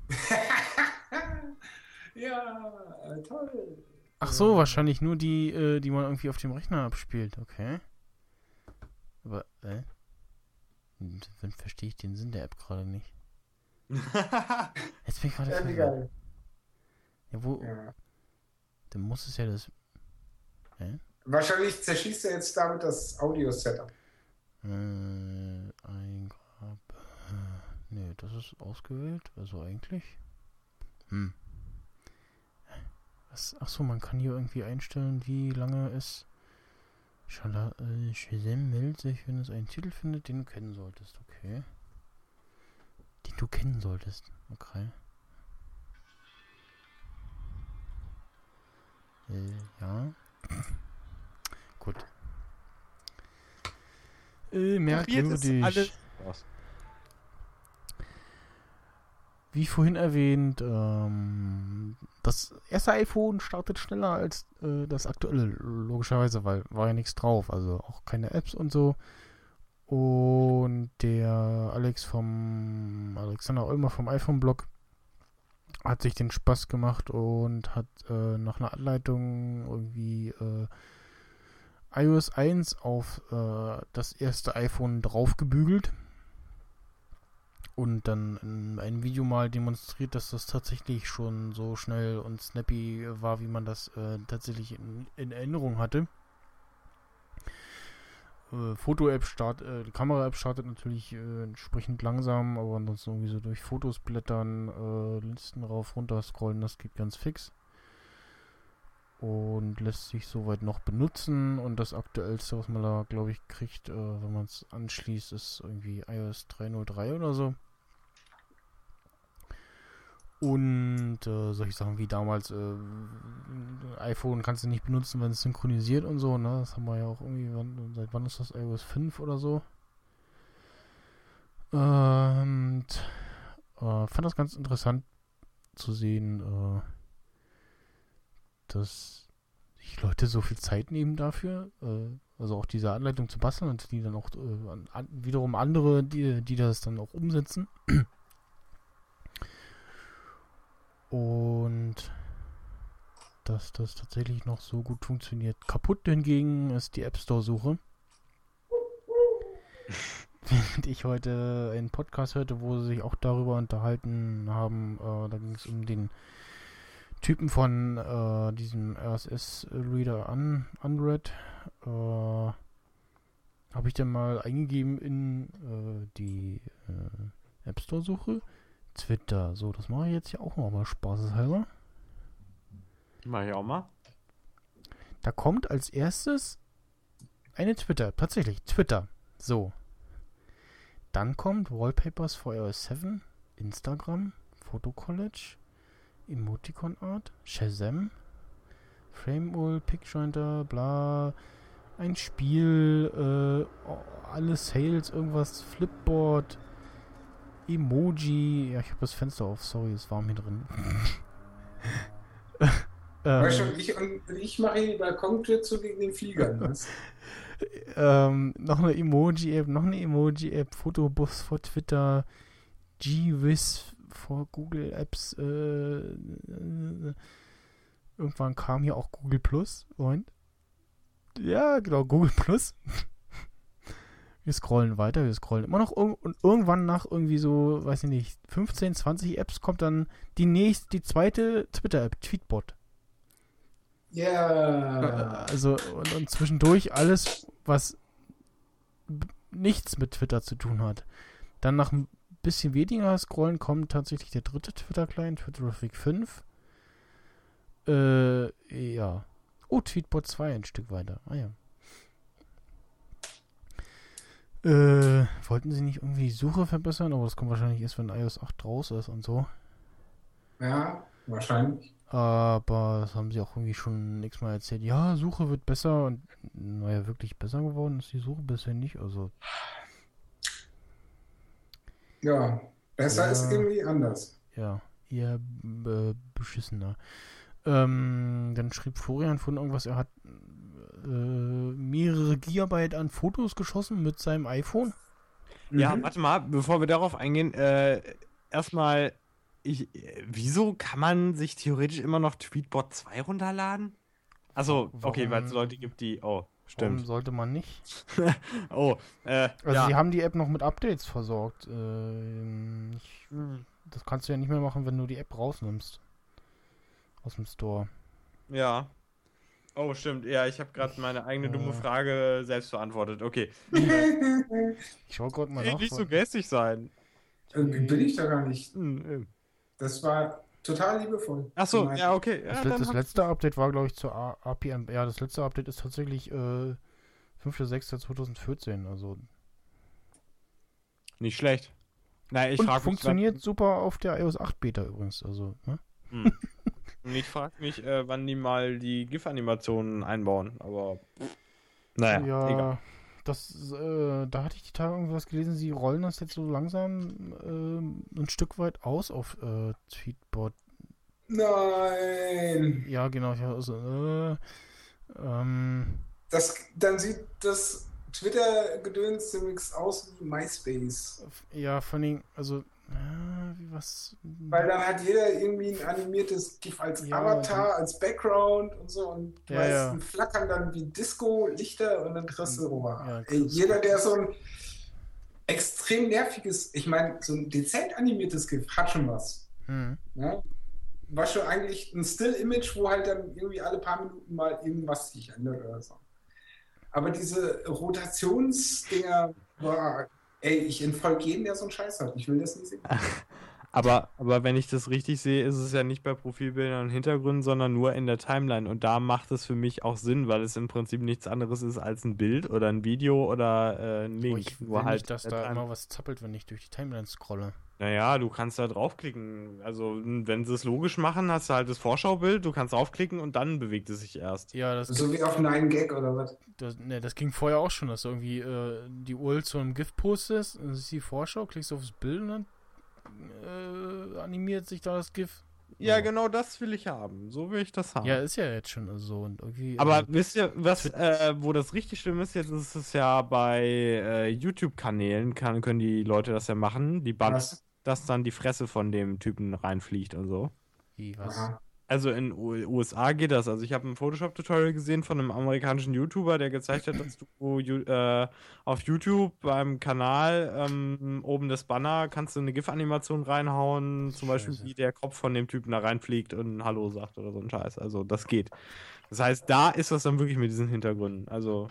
ja, toll. Ach so, wahrscheinlich nur die, äh, die man irgendwie auf dem Rechner abspielt, okay. Aber, äh? Dann verstehe ich den Sinn der App gerade nicht. Jetzt bin ich gerade verwirrt. Ja, wo, Ja. dann muss es ja das, Wahrscheinlich zerschießt er jetzt damit das Audio-Setup. äh, Eingabe, nee, das ist ausgewählt, also eigentlich, hm. Was, ach so, man kann hier irgendwie einstellen, wie lange es äh, Shazam meldet sich, wenn es einen Titel findet, den du kennen solltest, okay. Den du kennen solltest, okay. Äh, ja. Gut. Äh, merkwürdig. alles. Wie vorhin erwähnt, ähm, das erste iPhone startet schneller als äh, das aktuelle, logischerweise, weil war ja nichts drauf, also auch keine Apps und so. Und der Alex vom Alexander Olmer vom iPhone-Blog hat sich den Spaß gemacht und hat äh, nach einer Anleitung irgendwie äh, iOS 1 auf äh, das erste iPhone draufgebügelt und dann in einem Video mal demonstriert, dass das tatsächlich schon so schnell und snappy war, wie man das äh, tatsächlich in, in Erinnerung hatte. Äh, Foto-App start, äh, Kamera-App startet natürlich äh, entsprechend langsam, aber ansonsten irgendwie so durch Fotos blättern, äh, Listen rauf, runter scrollen, das geht ganz fix. Und lässt sich soweit noch benutzen. Und das aktuellste, was man da, glaube ich, kriegt, äh, wenn man es anschließt, ist irgendwie iOS 3.03 oder so. Und äh, solche Sachen wie damals, äh, iPhone kannst du nicht benutzen, wenn es synchronisiert und so, ne? Das haben wir ja auch irgendwie, wann, seit wann ist das iOS 5 oder so? Und äh, fand das ganz interessant zu sehen, äh, dass sich Leute so viel Zeit nehmen dafür, äh, also auch diese Anleitung zu basteln und die dann auch äh, an, an, wiederum andere, die, die das dann auch umsetzen. Und dass das tatsächlich noch so gut funktioniert. Kaputt hingegen ist die App Store-Suche. Während ich heute einen Podcast hörte, wo sie sich auch darüber unterhalten haben, äh, da ging es um den Typen von äh, diesem RSS-Reader Un Unread. Äh, habe ich dann mal eingegeben in äh, die äh, App Store Suche. Twitter. So, das mache ich jetzt ja auch noch mal spaßeshalber. Mach ich auch mal. Da kommt als erstes eine Twitter. Tatsächlich, Twitter. So. Dann kommt Wallpapers for iOS 7, Instagram, Photo College, Emoticon Art, Shazam, Frameul, Picjointer, bla, ein Spiel, äh, alle Sales, irgendwas, Flipboard, Emoji. Ja, ich habe das Fenster auf, sorry, ist warm hier drin. Weißt du, ähm, ich, und ich mache hier die Balkontür zu wegen den Fliegern. Was? ähm, noch eine Emoji-App, noch eine Emoji-App, Fotobus vor Twitter, GWiz vor Google Apps. Äh, äh, irgendwann kam hier auch Google Plus. Und ja, genau, Google Plus. wir scrollen weiter, wir scrollen immer noch und irgendwann nach irgendwie so, weiß ich nicht, 15, 20 Apps kommt dann die nächste, die zweite Twitter-App, Tweetbot. Ja. Also und, und zwischendurch alles, was nichts mit Twitter zu tun hat. Dann nach bisschen weniger Scrollen kommt tatsächlich der dritte Twitter-Client, Twitterific 5. Äh, ja. Oh, Tweetbot 2 ein Stück weiter. Ah ja. Äh, wollten sie nicht irgendwie die Suche verbessern, aber das kommt wahrscheinlich erst, wenn iOS 8 raus ist und so. ja, wahrscheinlich. Aber das haben sie auch irgendwie schon x-mal erzählt. Ja, Suche wird besser und naja, wirklich besser geworden ist die Suche bisher nicht. Also, Ja, besser Ja. ist irgendwie anders. ja, eher äh, beschissener. Ähm, dann schrieb Florian von irgendwas, er hat äh, mehrere Gigabyte an Fotos geschossen mit seinem iPhone. Ja, Mhm. warte mal, bevor wir darauf eingehen, äh, erstmal, ich, äh, wieso kann man sich theoretisch immer noch Tweetbot 2 runterladen? Also, okay, weil es Leute gibt, die, oh, Warum stimmt. sollte man nicht? Oh, äh, Also ja. sie haben die App noch mit Updates versorgt. Ähm, ich, das kannst du ja nicht mehr machen, wenn du die App rausnimmst. Aus dem Store. Ja. Oh, stimmt. Ja, ich habe gerade meine eigene dumme Äh. Frage selbst beantwortet. Okay. Ich schau gerade mal nach. nicht so gästig sein. Irgendwie bin ich da gar nicht. Hm, äh. Das war total liebevoll. Ach so, gemeint. ja, okay. Ja, Das, das letzte Update war, glaube ich, zur APM. Ja, das letzte Update ist tatsächlich äh, 5.6.2014. Also Nicht schlecht. Nein, ich und frage funktioniert super auf der iOS 8 Beta übrigens. Also, ne? Hm. Und ich frage mich, äh, wann die mal die GIF-Animationen einbauen, aber naja, ja, egal. Das, äh, da hatte ich die Tage irgendwas gelesen, sie rollen das jetzt so langsam ähm, ein Stück weit aus auf äh, Tweetbot. Nein. Ja, genau. Ja, also, äh, ähm, Das, dann sieht das Twitter-Gedöns ziemlich aus wie MySpace. ja, vor Dingen, also, äh, wie was? Weil dann hat jeder irgendwie ein animiertes GIF als Ja, Avatar, als Background und so. Und die Ja, meisten ja. flackern dann wie Disco-Lichter und dann kriegst du, Ja, du- jeder, der so ein extrem nerviges, ich meine, so ein dezent animiertes GIF hat schon was. Hm. Ja? War schon eigentlich ein Still-Image, wo halt dann irgendwie alle paar Minuten mal irgendwas sich ändert oder so. Aber diese Rotationsdinger, boah, ey, ich entfolge jeden, der so einen Scheiß hat. Ich will das nicht sehen. Aber, aber wenn ich das richtig sehe, ist es ja nicht bei Profilbildern und Hintergründen, sondern nur in der Timeline. Und da macht es für mich auch Sinn, weil es im Prinzip nichts anderes ist als ein Bild oder ein Video oder äh, ein Oh, Link. ich will Nur halt nicht, dass da immer was zappelt, wenn ich durch die Timeline scrolle. Naja, du kannst da draufklicken. Also, wenn sie es logisch machen, hast du halt das Vorschaubild, du kannst draufklicken und dann bewegt es sich erst. Ja, das, So wie auf 9gag oder was. das, ne, das ging vorher auch schon, dass du irgendwie äh, die URL zu einem GIF postest, und das ist die Vorschau, klickst auf das Bild und dann äh, animiert sich da das GIF. Ja, Ja. genau das will ich haben. So will ich das haben. Ja, ist ja jetzt schon so und irgendwie. Aber also, wisst ihr, was, äh, wo das richtig schlimm ist, jetzt ist es ja bei äh, YouTube-Kanälen, kann, können die Leute das ja machen, die bannen, Was? dass dann die Fresse von dem Typen reinfliegt und so. wie, was? Aha. Also in USA geht das. Also ich habe ein Photoshop-Tutorial gesehen von einem amerikanischen YouTuber, der gezeigt hat, dass du äh, auf YouTube beim Kanal ähm, oben das Banner kannst du eine GIF-Animation reinhauen, zum Beispiel Scheiße. wie der Kopf von dem Typen da reinfliegt und Hallo sagt oder so ein Scheiß. Also das geht. Das heißt, da ist das dann wirklich mit diesen Hintergründen. Also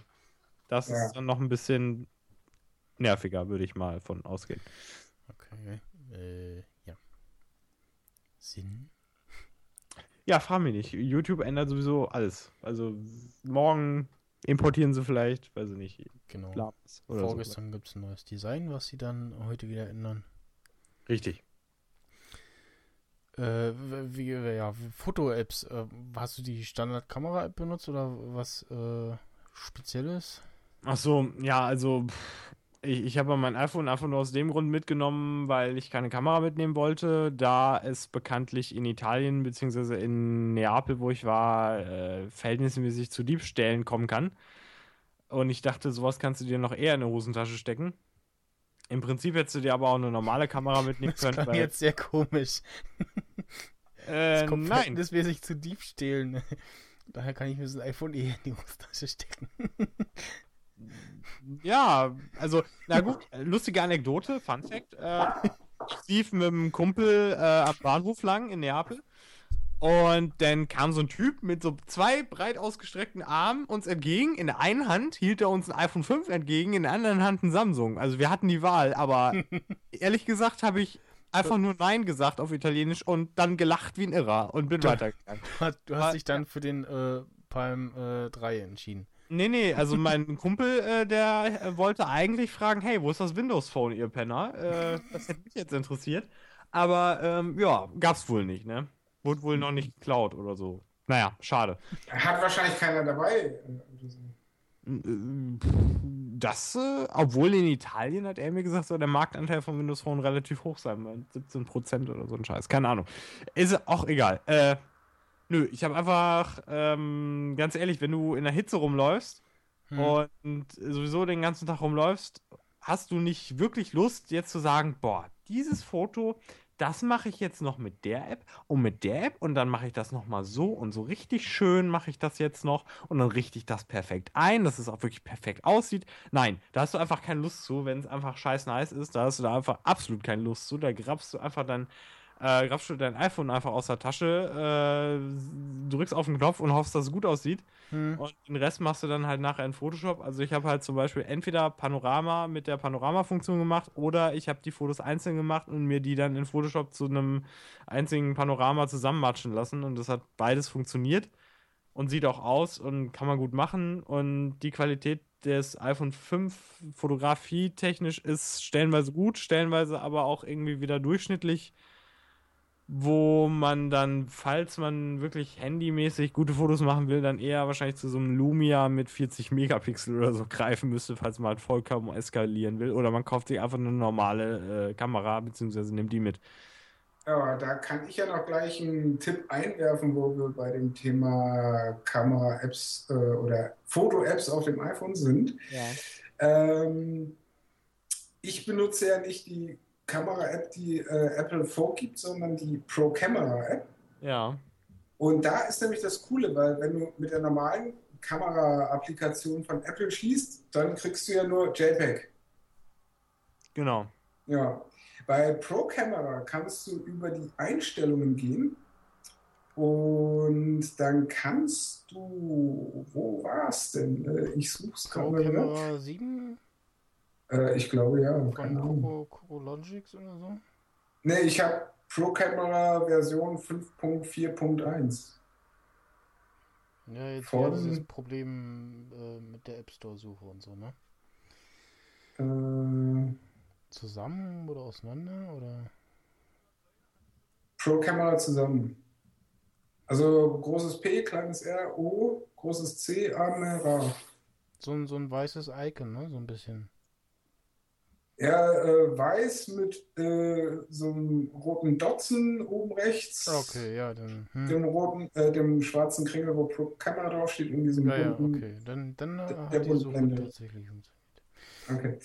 Das Ja. ist dann noch ein bisschen nerviger, würde ich mal von ausgehen. Okay. Äh, ja. Sinn? Ja, frag mich nicht. YouTube ändert sowieso alles. Also morgen importieren sie vielleicht, weiß ich nicht, Genau. Labs oder so. Vorgestern gibt es ein neues Design, was sie dann heute wieder ändern. Richtig. Äh, wie, ja, Foto-Apps. Äh, hast du die Standard-Kamera-App benutzt oder was äh, Spezielles? Ach so, ja, also pff, ich, ich habe mein iPhone einfach nur aus dem Grund mitgenommen, weil ich keine Kamera mitnehmen wollte, da es bekanntlich in Italien bzw. in Neapel, wo ich war, äh, verhältnismäßig zu Diebstählen kommen kann. Und ich dachte, sowas kannst du dir noch eher in eine Hosentasche stecken. Im Prinzip hättest du dir aber auch eine normale Kamera mitnehmen Das können. klang weil, jetzt sehr komisch. äh, Das nein. verhältnismäßig zu Diebstählen. Daher kann ich mir das iPhone eher in die Hosentasche stecken. Ja, also, na gut, lustige Anekdote, Fun Fact. Äh, ich lief mit einem Kumpel äh, am Bahnhof lang in Neapel und dann kam so ein Typ mit so zwei breit ausgestreckten Armen uns entgegen. In der einen Hand hielt er uns ein iPhone 5 entgegen, in der anderen Hand ein Samsung. Also wir hatten die Wahl, aber ehrlich gesagt habe ich einfach nur Nein gesagt auf Italienisch und dann gelacht wie ein Irrer und bin weitergegangen. Du hast, du hast dich dann für den äh, Palm äh, 3 entschieden. Nee, nee, also mein Kumpel, äh, der äh, wollte eigentlich fragen, hey, wo ist das Windows Phone, ihr Penner? Äh, das hätte mich jetzt interessiert. Aber ähm, ja, gab's wohl nicht, ne? Wurde wohl noch nicht geklaut oder so. Naja, schade. Hat wahrscheinlich keiner dabei. Das, äh, obwohl in Italien hat er mir gesagt, soll der Marktanteil von Windows Phone relativ hoch sein, weil 17% oder so ein Scheiß. Keine Ahnung. Ist auch egal. Äh, nö, ich habe einfach, ähm, ganz ehrlich, wenn du in der Hitze rumläufst, Hm. und sowieso den ganzen Tag rumläufst, hast du nicht wirklich Lust, jetzt zu sagen, boah, dieses Foto, das mache ich jetzt noch mit der App und mit der App und dann mache ich das nochmal so und so richtig schön mache ich das jetzt noch und dann richte ich das perfekt ein, dass es auch wirklich perfekt aussieht. Nein, da hast du einfach keine Lust zu, wenn es einfach scheiß nice ist, da hast du da einfach absolut keine Lust zu, da grabst du einfach dein äh, grabst du dein iPhone einfach aus der Tasche, äh, drückst auf den Knopf und hoffst, dass es gut aussieht. Hm. Und den Rest machst du dann halt nachher in Photoshop. Also ich habe halt zum Beispiel entweder Panorama mit der Panorama-Funktion gemacht oder ich habe die Fotos einzeln gemacht und mir die dann in Photoshop zu einem einzigen Panorama zusammenmatschen lassen. Und das hat beides funktioniert und sieht auch aus und kann man gut machen. Und die Qualität des iPhone 5 fotografietechnisch ist stellenweise gut, stellenweise aber auch irgendwie wieder durchschnittlich wo man dann, falls man wirklich handymäßig gute Fotos machen will, dann eher wahrscheinlich zu so einem Lumia mit 40 Megapixel oder so greifen müsste, falls man halt vollkommen eskalieren will. Oder man kauft sich einfach eine normale äh, Kamera, beziehungsweise nimmt die mit. Ja, da kann ich ja noch gleich einen Tipp einwerfen, wo wir bei dem Thema Kamera-Apps äh, oder Foto-Apps auf dem iPhone sind. Ja. Ähm, ich benutze ja nicht die Kamera-App, die äh, Apple vorgibt, sondern die Pro Camera-App. Ja. Und da ist nämlich das Coole, weil wenn du mit der normalen Kamera-Applikation von Apple schließt, dann kriegst du ja nur JPEG. Genau. Ja, bei Pro Camera kannst du über die Einstellungen gehen und dann kannst du, wo war es denn? Äh, Ich suche es Pro gerade. ne? Camera 7 Äh, ich glaube ja, von keine Ahnung. Coco, Coco Logics oder so. Nee, ich habe Pro Camera Version 5.4.1. Ja, jetzt Von- dieses Problem äh, mit der App Store Suche und so, ne? Äh, Zusammen oder auseinander oder? Pro Camera zusammen. Also großes P, kleines R, O, großes C, A, M, R, A. So ein, so ein weißes Icon, ne? So ein bisschen. Ja, äh, weiß mit äh, so einem roten Dotzen oben rechts. Okay, ja, dann. Hm. Dem roten, äh, dem schwarzen Kringel, wo Pro Camera draufsteht, und diesem Ja, ja, bunten. okay. Dann, dann äh, der hat die Suche tatsächlich funktioniert. Okay.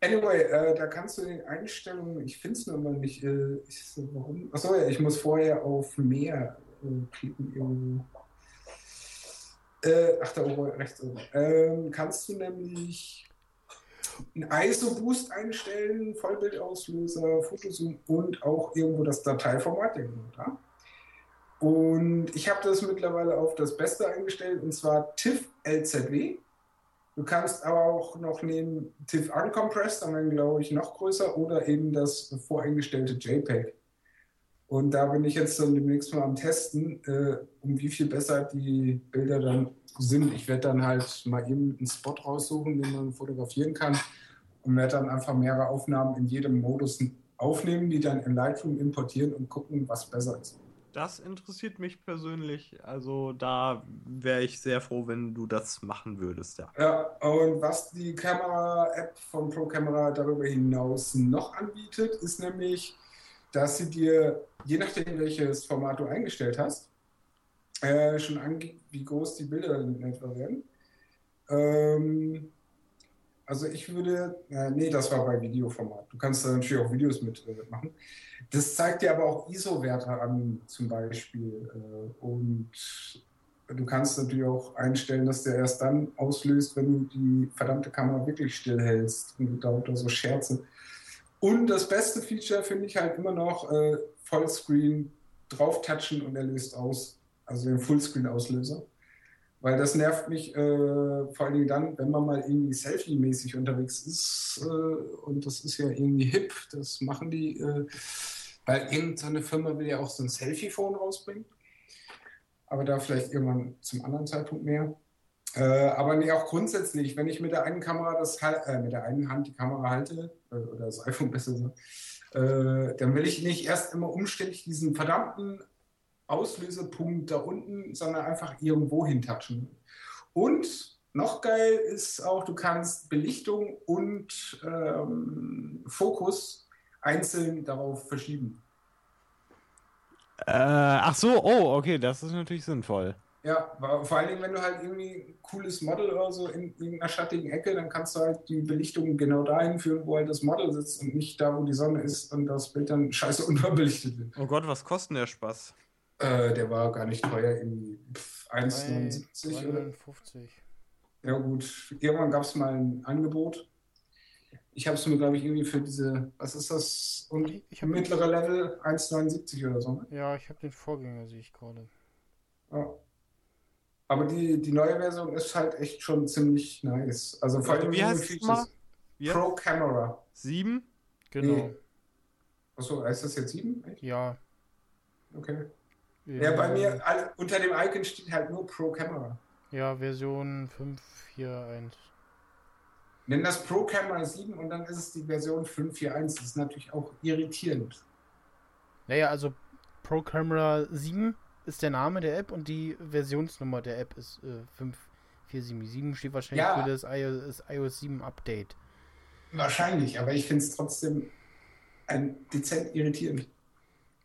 Anyway, äh, da kannst du in den Einstellungen, ich finde es nur mal nicht, äh, ich, warum? Achso, ja, ich muss vorher auf mehr äh, klicken irgendwo. Äh, ach, da oben, rechts oben. Ähm, kannst du nämlich einen ISO-Boost einstellen, Vollbildauslöser, Fotozoom und auch irgendwo das Dateiformat, da. Und ich habe das mittlerweile auf das Beste eingestellt, und zwar TIFF LZW. Du kannst aber auch noch nehmen TIFF Uncompressed, dann glaube ich noch größer, oder eben das voreingestellte JPEG. Und da bin ich jetzt dann demnächst mal am Testen, äh, um wie viel besser die Bilder dann sind. Ich werde dann halt mal eben einen Spot raussuchen, den man fotografieren kann und werde dann einfach mehrere Aufnahmen in jedem Modus aufnehmen, die dann in Lightroom importieren und gucken, was besser ist. Das interessiert mich persönlich. Also da wäre ich sehr froh, wenn du das machen würdest, ja. Ja, und was die Kamera-App von ProCamera darüber hinaus noch anbietet, ist nämlich, dass sie dir, je nachdem welches Format du eingestellt hast, äh, schon angibt, wie groß die Bilder in etwa werden. Ähm, also ich würde, äh, nee, das war bei Videoformat. Du kannst da natürlich auch Videos mitmachen. Äh, das zeigt dir aber auch ISO-Werte an, zum Beispiel. Äh, und du kannst natürlich auch einstellen, dass der erst dann auslöst, wenn du die verdammte Kamera wirklich stillhältst und da so Scherze. Und das beste Feature finde ich halt immer noch äh, Vollscreen touchen und er löst aus. Also den Fullscreen-Auslöser. Weil das nervt mich äh, vor allen Dingen dann, wenn man mal irgendwie Selfie-mäßig unterwegs ist. Äh, und das ist ja irgendwie hip, das machen die. Äh, weil irgendeine Firma will ja auch so ein Selfie-Phone rausbringen. Aber da vielleicht irgendwann zum anderen Zeitpunkt mehr. Äh, aber nee, auch grundsätzlich, wenn ich mit der einen Kamera das äh, mit der einen Hand die Kamera halte, äh, oder das iPhone besser so, dann will ich nicht erst immer umständlich diesen verdammten Auslösepunkt da unten, sondern einfach irgendwo hintatschen. Und noch geil ist auch, du kannst Belichtung und ähm, Fokus einzeln darauf verschieben. Äh, ach so, oh, okay, das ist natürlich sinnvoll. Ja, vor allen Dingen, wenn du halt irgendwie ein cooles Model oder so in irgendeiner schattigen Ecke, dann kannst du halt die Belichtung genau dahin führen, wo halt das Model sitzt und nicht da, wo die Sonne ist und das Bild dann scheiße unterbelichtet wird. Oh Gott, was kostet der Spaß? Äh, der war gar nicht teuer, irgendwie 1,79 oder 50. Ja gut, irgendwann gab es mal ein Angebot. Ich habe es mir, glaube ich, irgendwie für diese, was ist das, und ich mittlere Level 1,79 oder so. Ne? Ja, ich habe den Vorgänger, sehe ich gerade. Ja. Aber die, die neue Version ist halt echt schon ziemlich nice. Also vor allem wie heißt es mal? Pro Camera. 7? Genau. Nee. Achso, heißt das jetzt 7? Ja. Okay. Ja, bei mir all, unter dem Icon steht halt nur Pro Camera. Ja, Version 5.4.1. Nenn das Pro Camera 7 und dann ist es die Version 5.4.1. Das ist natürlich auch irritierend. Naja, also Pro Camera 7 ist der Name der App und die Versionsnummer der App ist äh, 5.4.7. steht wahrscheinlich ja, für das iOS, iOS 7 Update. Wahrscheinlich, aber ich finde es trotzdem ein dezent irritierend.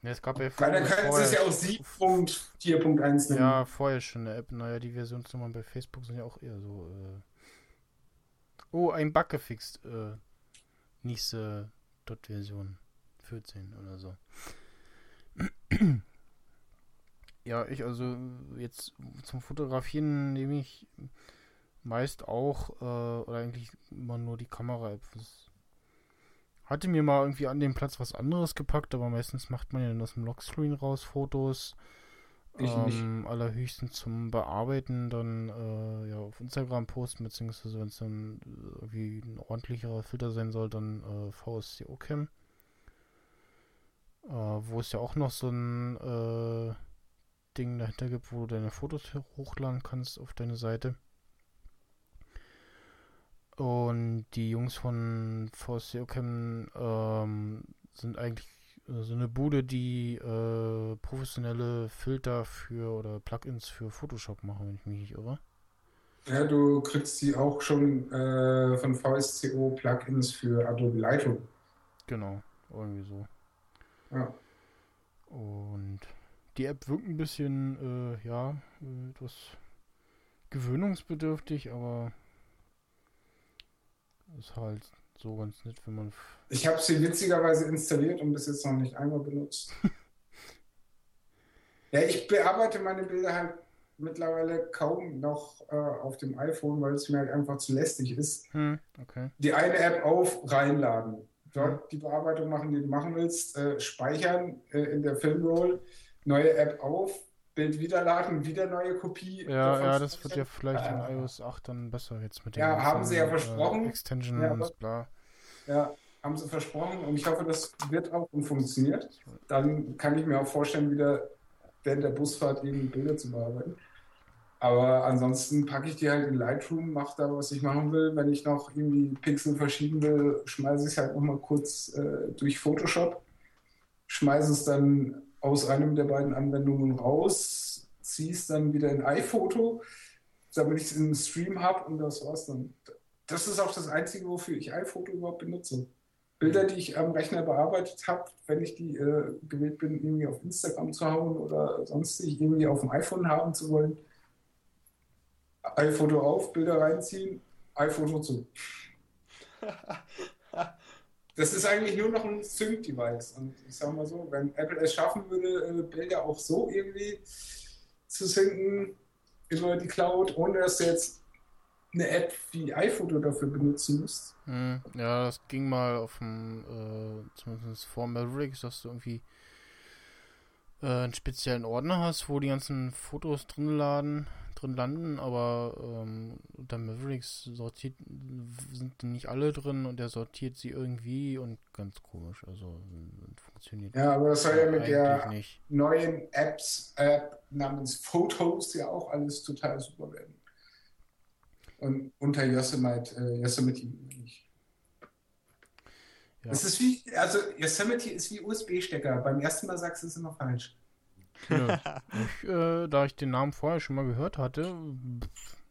Ja, es gab ja Weil dann könnten sie es ja auch 7.4.1 nennen. Ja, vorher schon eine App. Naja, die Versionsnummern bei Facebook sind ja auch eher so. Äh... Oh, ein Bug gefixt. Äh, nächste Dot-Version 14 oder so. Ja, ich also jetzt zum Fotografieren nehme ich meist auch äh, oder eigentlich immer nur die Kamera-App. Hatte mir mal irgendwie an dem Platz was anderes gepackt, aber meistens macht man ja dann aus dem Lockscreen raus Fotos. Ich ähm, allerhöchstens zum Bearbeiten dann äh, ja, auf Instagram posten, beziehungsweise wenn es dann irgendwie ein ordentlicherer Filter sein soll, dann äh, VSCO Cam. Äh, wo es ja auch noch so ein äh, Ding dahinter gibt, wo du deine Fotos hochladen kannst auf deine Seite. Und die Jungs von VSC Ocam ähm, sind eigentlich äh, so eine Bude, die äh, professionelle Filter für oder Plugins für Photoshop machen, wenn ich mich nicht irre. Ja, du kriegst die auch schon äh, von VSCO Plugins für Adobe Lightroom. Genau, irgendwie so. Ja. Und die App wirkt ein bisschen, äh, ja, etwas gewöhnungsbedürftig, aber ist halt so ganz nett, wenn man. Ich habe sie witzigerweise installiert und bis jetzt noch nicht einmal benutzt. ja, ich bearbeite meine Bilder halt mittlerweile kaum noch äh, auf dem iPhone, weil es mir halt einfach zu lästig ist. Hm, okay. Die eine App auf, reinladen. Dort hm. die Bearbeitung machen, die du machen willst, äh, speichern äh, in der Filmroll, neue App auf, Bild wieder laden, wieder neue Kopie. Ja, ja, das wird ja vielleicht in Äh, iOS 8 dann besser jetzt mit Ja, haben sie ja ganzen, versprochen. Äh, Extensions, Ja, aber- bla. Ja, haben sie versprochen und ich hoffe, das wird auch und funktioniert. Dann kann ich mir auch vorstellen, wieder während der Busfahrt irgendwie Bilder zu bearbeiten. Aber ansonsten packe ich die halt in Lightroom, mache da, was ich machen will. Wenn ich noch irgendwie Pixel verschieben will, schmeiße ich es halt nochmal kurz äh, durch Photoshop, schmeiße es dann aus einem der beiden Anwendungen raus, ziehe es dann wieder in iPhoto, damit ich es im Stream habe und das war's dann. Das ist auch das Einzige, wofür ich iPhoto überhaupt benutze. Bilder, die ich am Rechner bearbeitet habe, wenn ich die äh, gewählt bin, irgendwie auf Instagram zu hauen oder sonstig irgendwie auf dem iPhone haben zu wollen, iPhoto auf, Bilder reinziehen, iPhoto zu. Das ist eigentlich nur noch ein Sync-Device. Und ich sag mal so, wenn Apple es schaffen würde, äh, Bilder auch so irgendwie zu synken über die Cloud, ohne dass du jetzt eine App wie iPhoto dafür benutzen musst. Hm, ja, das ging mal auf dem, äh, zumindest vor Mavericks, dass du irgendwie äh, einen speziellen Ordner hast, wo die ganzen Fotos drin laden, drin landen, aber ähm, unter Mavericks sortiert sind nicht alle drin und der sortiert sie irgendwie und ganz komisch, also äh, funktioniert Ja, aber das soll ja mit der nicht. neuen Apps, App namens Photos ja auch alles total super werden. Und unter Yosemite, äh, Yosemite nicht. Ja. Es ist wie, also Yosemite ist wie USB-Stecker. Beim ersten Mal sagst du es immer falsch. Nö. ich, äh, da ich den Namen vorher schon mal gehört hatte,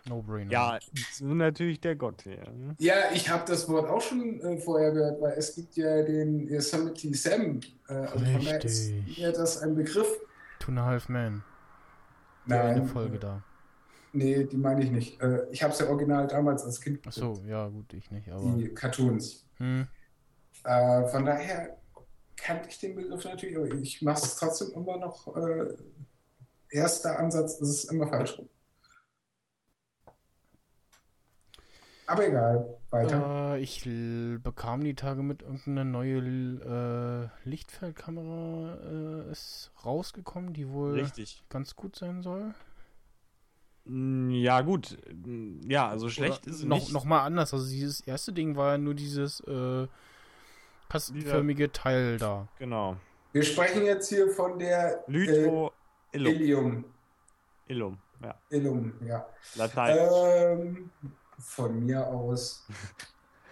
no brainer. Ja, so natürlich der Gott hier. Ne? Ja, ich habe das Wort auch schon äh, vorher gehört, weil es gibt ja den Yosemite Sam. Äh, also ist Richtig. mir das ein Begriff. Two and a Half Man. Ja, eine Nein, Folge da. nee, die meine ich nicht. Äh, ich habe es ja original damals als Kind Ach so, ja gut, ich nicht, aber. die Cartoons. Hm, Äh, von daher kannte ich den Begriff natürlich, aber ich mache es trotzdem immer noch. Äh, erster Ansatz ist es immer falsch rum. Aber egal, weiter. Äh, ich bekam die Tage mit irgendeine neue äh, Lichtfeldkamera äh, ist rausgekommen, die wohl Richtig. ganz gut sein soll. Mm, Ja, gut. Mm, Ja, also schlecht Oder ist sie noch, nicht. noch mal anders. Also dieses erste Ding war ja nur dieses äh, kastenförmige Teil da. Genau. Wir sprechen jetzt hier von der Lytro äh, Illum. Ilium. Illum. Ja. Illum, ja. Latein. Ähm, von mir aus.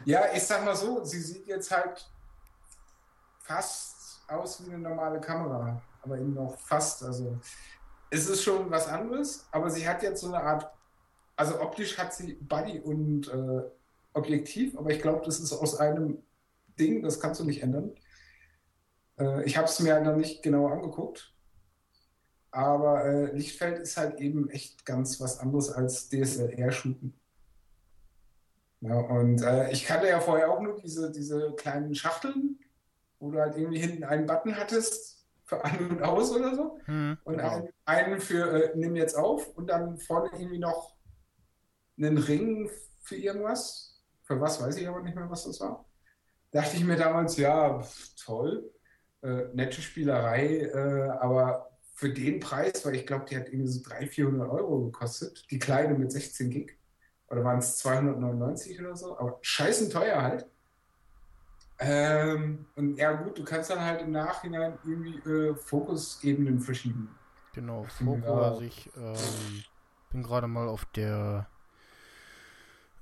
Ja, ich sag mal so, sie sieht jetzt halt fast aus wie eine normale Kamera, aber eben noch fast. Also es ist schon was anderes, aber sie hat jetzt so eine Art, also optisch hat sie Body und äh, Objektiv, aber ich glaube, das ist aus einem Ding, das kannst du nicht ändern. Äh, ich habe es mir noch nicht genau angeguckt. Aber äh, Lichtfeld ist halt eben echt ganz was anderes als DSLR-Shooten. Ja, und äh, ich kannte ja vorher auch nur diese, diese kleinen Schachteln, wo du halt irgendwie hinten einen Button hattest für an und aus oder so. Hm, Und Genau. einen, einen für äh, nimm jetzt auf und dann vorne irgendwie noch einen Ring für irgendwas. Für was weiß ich aber nicht mehr, was das war. Dachte ich mir damals, ja, toll, äh, nette Spielerei, äh, aber für den Preis, weil ich glaube, die hat irgendwie so 300, 400 Euro gekostet, die kleine mit 16 Gig. Oder waren es 299 oder so, aber scheißen teuer halt. Ähm, und ja gut, du kannst dann halt im Nachhinein irgendwie äh, Fokusebenen verschieben. genau. Fokus. Also ich ähm, bin gerade mal auf der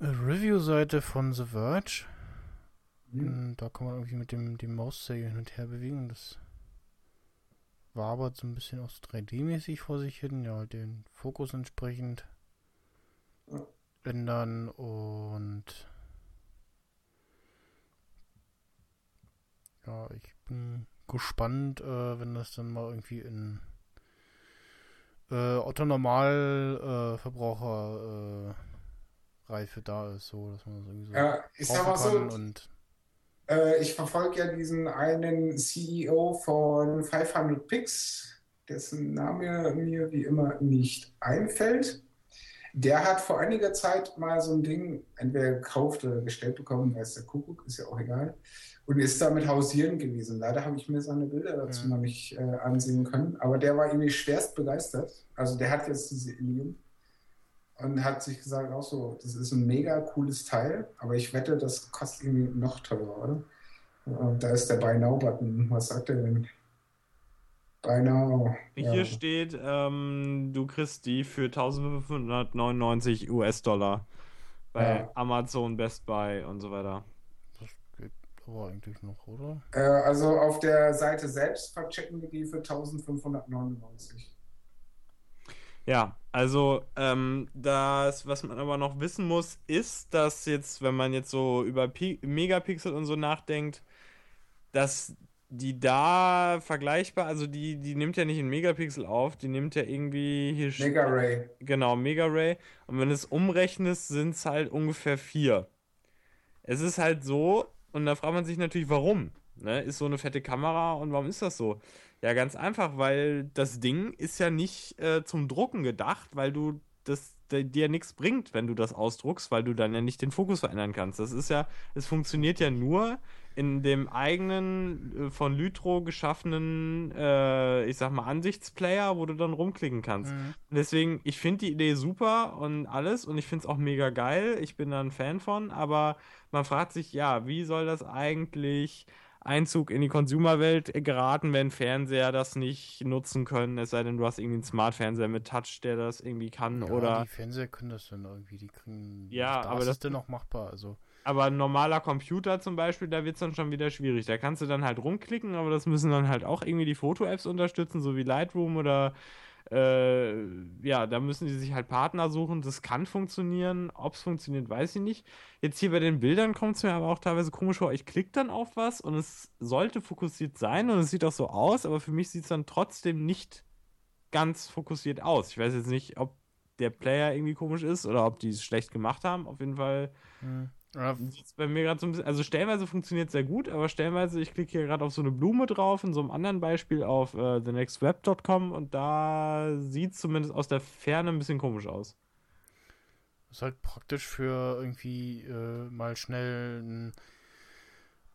äh, Review-Seite von The Verge. Und da kann man irgendwie mit dem, dem Mauszeiger hin und her bewegen. Das wabert so ein bisschen auch so 3D-mäßig vor sich hin. Ja, halt den Fokus entsprechend Ja. ändern und ja, ich bin gespannt, äh, wenn das dann mal irgendwie in äh, Otto Normal äh, Verbraucher äh, Reife da ist, so dass man das irgendwie so Ja, ich sag mal so, und ich verfolge ja diesen einen CEO von 500 Pix, dessen Name mir wie immer nicht einfällt. Der hat vor einiger Zeit mal so ein Ding entweder gekauft oder gestellt bekommen, weiß der Kuckuck, ist ja auch egal. Und ist damit hausieren gewesen. Leider habe ich mir seine Bilder dazu Ja. noch nicht äh, ansehen können. Aber der war irgendwie schwerst begeistert. Also der hat jetzt diese Ilium und hat sich gesagt, auch so, das ist ein mega cooles Teil, aber ich wette, das kostet irgendwie noch teurer, oder? Und da ist der Buy Now-Button. Was sagt der denn? Buy Now. Hier Ja. steht, ähm, du kriegst die für 1599 US-Dollar bei Ja. Amazon, Best Buy und so weiter. Das geht aber eigentlich noch, oder? Äh, also auf der Seite selbst verchecken wir die für 1599. Ja, also ähm, das, was man aber noch wissen muss, ist, dass jetzt, wenn man jetzt so über Pi Megapixel und so nachdenkt, dass die da vergleichbar, also die, die nimmt ja nicht in Megapixel auf, die nimmt ja irgendwie hier Mega Ray. Genau, Mega Ray. Und wenn du es umrechnest, sind es halt ungefähr vier. Es ist halt so, und da fragt man sich natürlich, warum? Ne? Ist so eine fette Kamera und warum ist das so? Ja, ganz einfach, weil das Ding ist ja nicht äh, zum Drucken gedacht, weil du das dir nichts bringt, wenn du das ausdruckst, weil du dann ja nicht den Fokus verändern kannst. Das ist ja, es funktioniert ja nur in dem eigenen äh, von Lytro geschaffenen, äh, ich sag mal, Ansichtsplayer, wo du dann rumklicken kannst. Mhm. Deswegen, ich finde die Idee super und alles und ich finde es auch mega geil. Ich bin da ein Fan von, aber man fragt sich, ja, wie soll das eigentlich Einzug in die Consumerwelt geraten, wenn Fernseher das nicht nutzen können, es sei denn, du hast irgendwie einen Smart-Fernseher mit Touch, der das irgendwie kann, Ja, oder die Fernseher können das dann irgendwie, die kriegen. Ja, da aber ist das- es dann noch machbar. Also, aber ein normaler Computer zum Beispiel, da wird es dann schon wieder schwierig. Da kannst du dann halt rumklicken, aber das müssen dann halt auch irgendwie die Foto-Apps unterstützen, so wie Lightroom oder äh, ja, da müssen die sich halt Partner suchen. Das kann funktionieren. Ob es funktioniert, weiß ich nicht. Jetzt hier bei den Bildern kommt es mir aber auch teilweise komisch vor. Ich klicke dann auf was und es sollte fokussiert sein und es sieht auch so aus, aber für mich sieht es dann trotzdem nicht ganz fokussiert aus. Ich weiß jetzt nicht, ob der Player irgendwie komisch ist oder ob die es schlecht gemacht haben. Auf jeden Fall hm. Ja, bei mir gerade so ein bisschen, also stellenweise funktioniert sehr gut, aber stellenweise, ich klicke hier gerade auf so eine Blume drauf, in so einem anderen Beispiel auf äh, thenextweb.com und da sieht zumindest aus der Ferne ein bisschen komisch aus. ist halt praktisch für irgendwie äh, mal schnell ein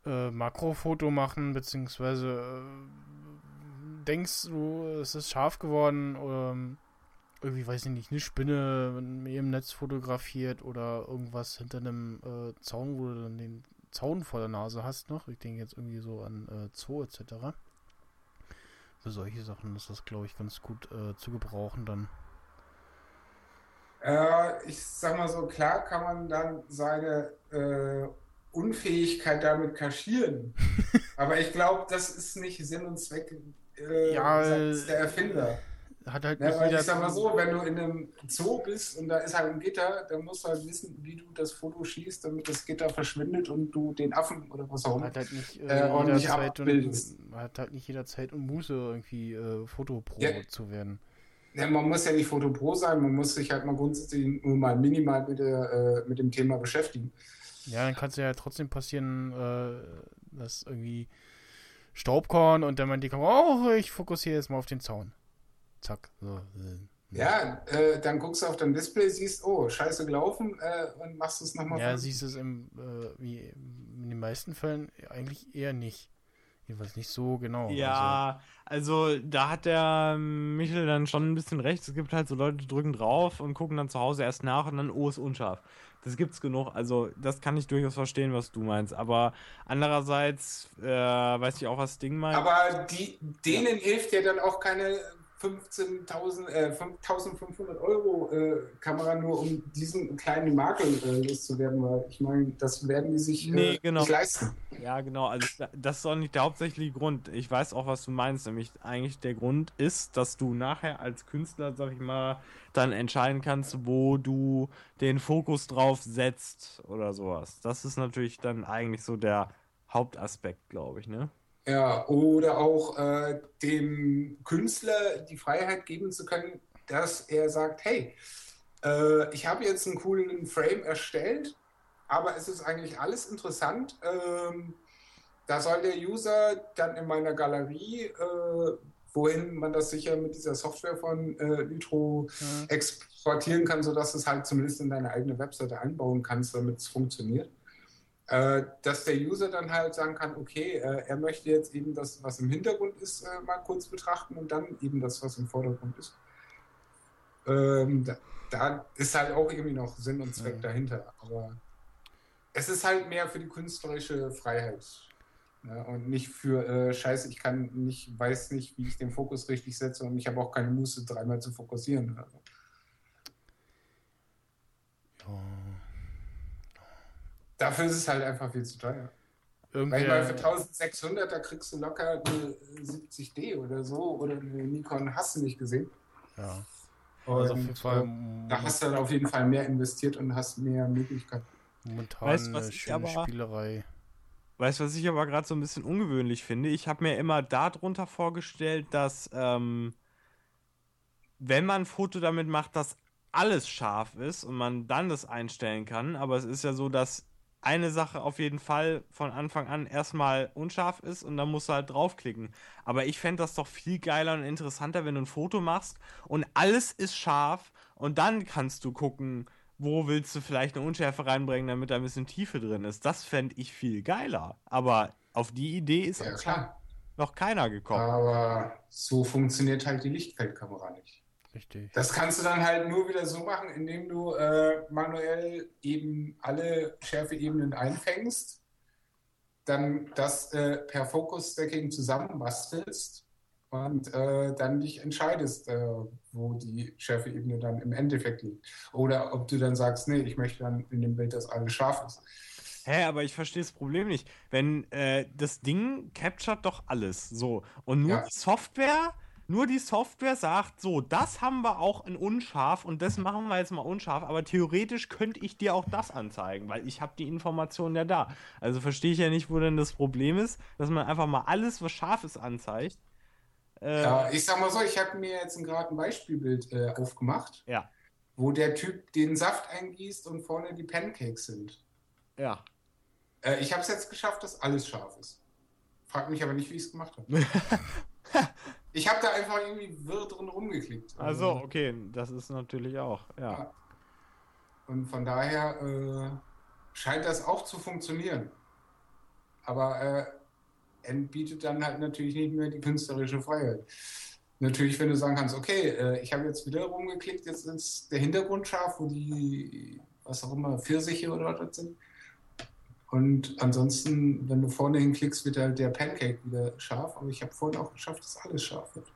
äh, Makrofoto machen, beziehungsweise äh, denkst du, es ist scharf geworden oder ähm, irgendwie, weiß ich nicht, eine Spinne im Netz fotografiert oder irgendwas hinter einem äh, Zaun, wo du dann den Zaun vor der Nase hast noch. Ich denke jetzt irgendwie so an äh, Zoo etc. Für solche Sachen ist das, glaube ich, ganz gut äh, zu gebrauchen dann. Äh, ich sag mal so, klar kann man dann seine äh, Unfähigkeit damit kaschieren. Aber ich glaube, das ist nicht Sinn und Zweck äh, Ja, der Erfinder. Hat halt Ja, nicht ich sag mal so, wenn du in einem Zoo bist und da ist halt ein Gitter, dann musst du halt wissen, wie du das Foto schießt, damit das Gitter verschwindet und du den Affen oder was auch immer. Hat halt nicht, äh, Äh, jeder ordentlich Zeit und, hat halt nicht jeder Zeit und Muße, irgendwie äh, Fotopro Ja. zu werden. Ja, man muss ja nicht Fotopro sein, man muss sich halt mal grundsätzlich nur mal minimal mit, der, äh, mit dem Thema beschäftigen. Ja, dann kann es ja trotzdem passieren, äh, dass irgendwie Staubkorn und dann meint die Kamera, oh, ich fokussiere jetzt mal auf den Zaun. Zack. So, äh, Ja, äh, dann guckst du auf dein Display, siehst, oh, scheiße gelaufen äh, und machst es nochmal. Ja, siehst du es im, äh, wie in den meisten Fällen eigentlich eher nicht. Jedenfalls nicht so genau. Ja, also da hat der Michel dann schon ein bisschen recht. Es gibt halt so Leute, die drücken drauf und gucken dann zu Hause erst nach und dann, oh, ist unscharf. Das gibt's genug. Also das kann ich durchaus verstehen, was du meinst. Aber andererseits äh, weiß ich auch, was Ding meint. Aber die, denen hilft ja dann auch keine 15.000, äh, 5.500 Euro äh, Kamera nur, um diesen kleinen Makel äh, loszuwerden, weil ich meine, das werden die sich äh, Nee, genau. nicht leisten. Ja, genau. Also da- das ist auch nicht der hauptsächliche Grund. Ich weiß auch, was du meinst. Nämlich eigentlich der Grund ist, dass du nachher als Künstler, sag ich mal, dann entscheiden kannst, wo du den Fokus drauf setzt oder sowas. Das ist natürlich dann eigentlich so der Hauptaspekt, glaube ich, ne? Ja, oder auch äh, dem Künstler die Freiheit geben zu können, dass er sagt, hey, äh, ich habe jetzt einen coolen Frame erstellt, aber es ist eigentlich alles interessant. Ähm, da soll der User dann in meiner Galerie, äh, wohin man das sicher mit dieser Software von äh, Lytro Mhm. exportieren kann, sodass du es halt zumindest in deine eigene Webseite einbauen kannst, damit es funktioniert. Äh, dass der User dann halt sagen kann, okay, äh, er möchte jetzt eben das, was im Hintergrund ist, äh, mal kurz betrachten und dann eben das, was im Vordergrund ist. Ähm, da, da ist halt auch irgendwie noch Sinn und Zweck Ja. dahinter. Aber es ist halt mehr für die künstlerische Freiheit. Ne? Und nicht für Scheiße, ich kann nicht, weiß nicht, wie ich den Fokus richtig setze und ich habe auch keine Muße, dreimal zu fokussieren. Ja. Dafür ist es halt einfach viel zu teuer. Weil ich Irgendwer, meine, für 1600, da kriegst du locker eine 70D oder so oder eine Nikon hast du nicht gesehen. ja. Und, Also auf jeden Fall äh, da hast du dann auf jeden Fall mehr investiert und hast mehr Möglichkeiten. momentan Weißt du, was eine ich schöne aber- Spielerei. Weißt du, was ich aber gerade so ein bisschen ungewöhnlich finde? Ich habe mir immer darunter vorgestellt, dass ähm, wenn man ein Foto damit macht, dass alles scharf ist und man dann das einstellen kann, aber es ist ja so, dass eine Sache auf jeden Fall von Anfang an erstmal unscharf ist und dann musst du halt draufklicken. Aber ich fände das doch viel geiler und interessanter, wenn du ein Foto machst und alles ist scharf und dann kannst du gucken, wo willst du vielleicht eine Unschärfe reinbringen, damit da ein bisschen Tiefe drin ist. Das fände ich viel geiler. Aber auf die Idee ist Ja, noch keiner gekommen. Aber so funktioniert halt die Lichtfeldkamera nicht. Richtig. Das kannst du dann halt nur wieder so machen, indem du äh, manuell eben alle Schärfeebenen einfängst, dann das äh, per Focus-Stacking zusammenbastelst und äh, dann dich entscheidest, äh, wo die Schärfeebene dann im Endeffekt liegt. Oder ob du dann sagst, nee, ich möchte dann in dem Bild, dass alles scharf ist. Hä, aber ich verstehe das Problem nicht. Wenn äh, das Ding capturet doch alles. So. Und nur Ja. die Software, nur die Software sagt, so, das haben wir auch in unscharf und das machen wir jetzt mal unscharf, aber theoretisch könnte ich dir auch das anzeigen, weil ich habe die Informationen ja da. Also verstehe ich ja nicht, wo denn das Problem ist, dass man einfach mal alles, was scharf ist, anzeigt. Äh, Ja, ich sag mal so, ich habe mir jetzt gerade ein Beispielbild äh, aufgemacht, ja. wo der Typ den Saft eingießt und vorne die Pancakes sind. ja. Äh, ich habe es jetzt geschafft, dass alles scharf ist. Frag mich aber nicht, wie ich es gemacht habe. ich habe da einfach irgendwie wirr drin rumgeklickt. Also, okay, das ist natürlich auch, ja. Und von daher äh, scheint das auch zu funktionieren. Aber äh, bietet dann halt natürlich nicht mehr die künstlerische Freiheit. Natürlich, wenn du sagen kannst, okay, äh, ich habe jetzt wieder rumgeklickt, jetzt ist der Hintergrund scharf, wo die, was auch immer, Pfirsiche oder was das sind. Und ansonsten, wenn du vorne hinklickst, wird halt der Pancake wieder scharf. Aber ich habe vorhin auch geschafft, dass alles scharf wird.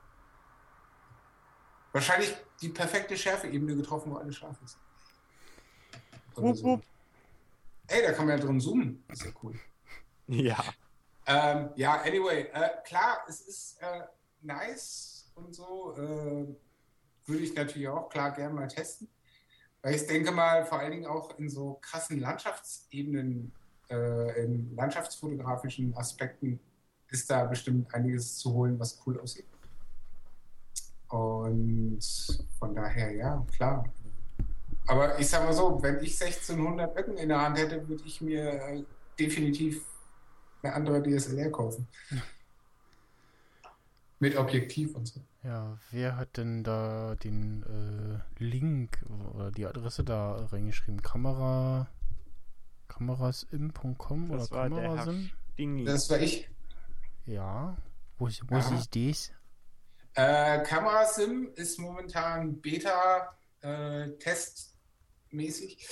Wahrscheinlich die perfekte Schärfeebene getroffen, wo alles scharf ist. Oder Wupp, so. wupp. Ey, da kann man ja drin zoomen. Ist ja cool. Ja. Ähm, ja, anyway, äh, klar, es ist äh, nice und so. Äh, würde ich natürlich auch klar gerne mal testen. Weil ich denke mal, vor allen Dingen auch in so krassen Landschaftsebenen, äh, in landschaftsfotografischen Aspekten ist da bestimmt einiges zu holen, was cool aussieht. Und von daher, ja, klar. Aber ich sag mal so, wenn ich 1600 Böcken in der Hand hätte, würde ich mir äh, definitiv eine andere DSLR kaufen. Mit Objektiv und so. Ja, wer hat denn da den äh, Link oder die Adresse da reingeschrieben? Kamera. Kamerasim.com oder war Kamerasim? Das war ich. Ja. Wo, ist- wo Aha. ist das? Äh, Kamerasim ist momentan Beta äh, testmäßig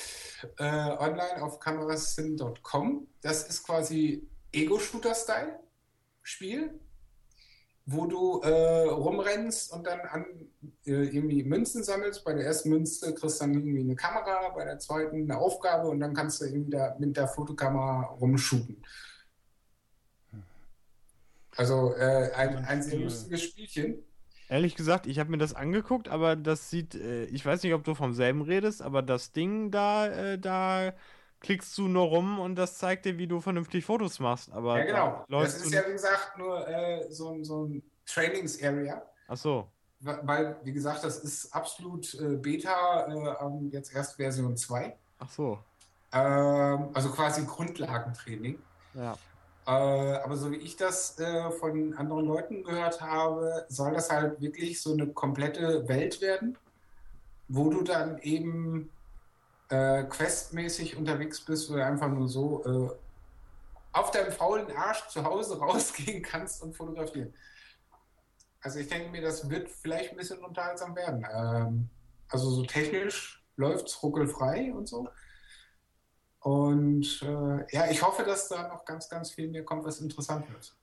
äh, online auf kamerasim.com. Das ist quasi Ego-Shooter-Style-Spiel, wo du äh, rumrennst und dann an äh, irgendwie Münzen sammelst. Bei der ersten Münze kriegst du dann irgendwie eine Kamera, bei der zweiten eine Aufgabe und dann kannst du irgendwie da mit der Fotokamera rumshooten. Also äh, ein, ein sehr Spiel. lustiges Spielchen. Ehrlich gesagt, ich habe mir das angeguckt, aber das sieht, äh, ich weiß nicht, ob du vom selben redest, aber das Ding da, äh, da klickst du nur rum und das zeigt dir, wie du vernünftig Fotos machst. Aber Ja, genau. da Das ist ja, wie gesagt, nur äh, so, ein- so ein Trainings-Area. Ach so. Weil, wie gesagt, das ist absolut äh, Beta, äh, jetzt erst Version 2. Ach so. Ähm, also quasi Grundlagentraining. Ja. Äh, aber so wie ich das äh, von anderen Leuten gehört habe, soll das halt wirklich so eine komplette Welt werden, wo du dann eben äh, questmäßig unterwegs bist oder einfach nur so äh, auf deinem faulen Arsch zu Hause rausgehen kannst und fotografieren. Also ich denke mir, das wird vielleicht ein bisschen unterhaltsam werden. Ähm, also so technisch läuft es ruckelfrei und so. Und äh, ja, ich hoffe, dass da noch ganz, ganz viel mehr kommt, was interessant wird.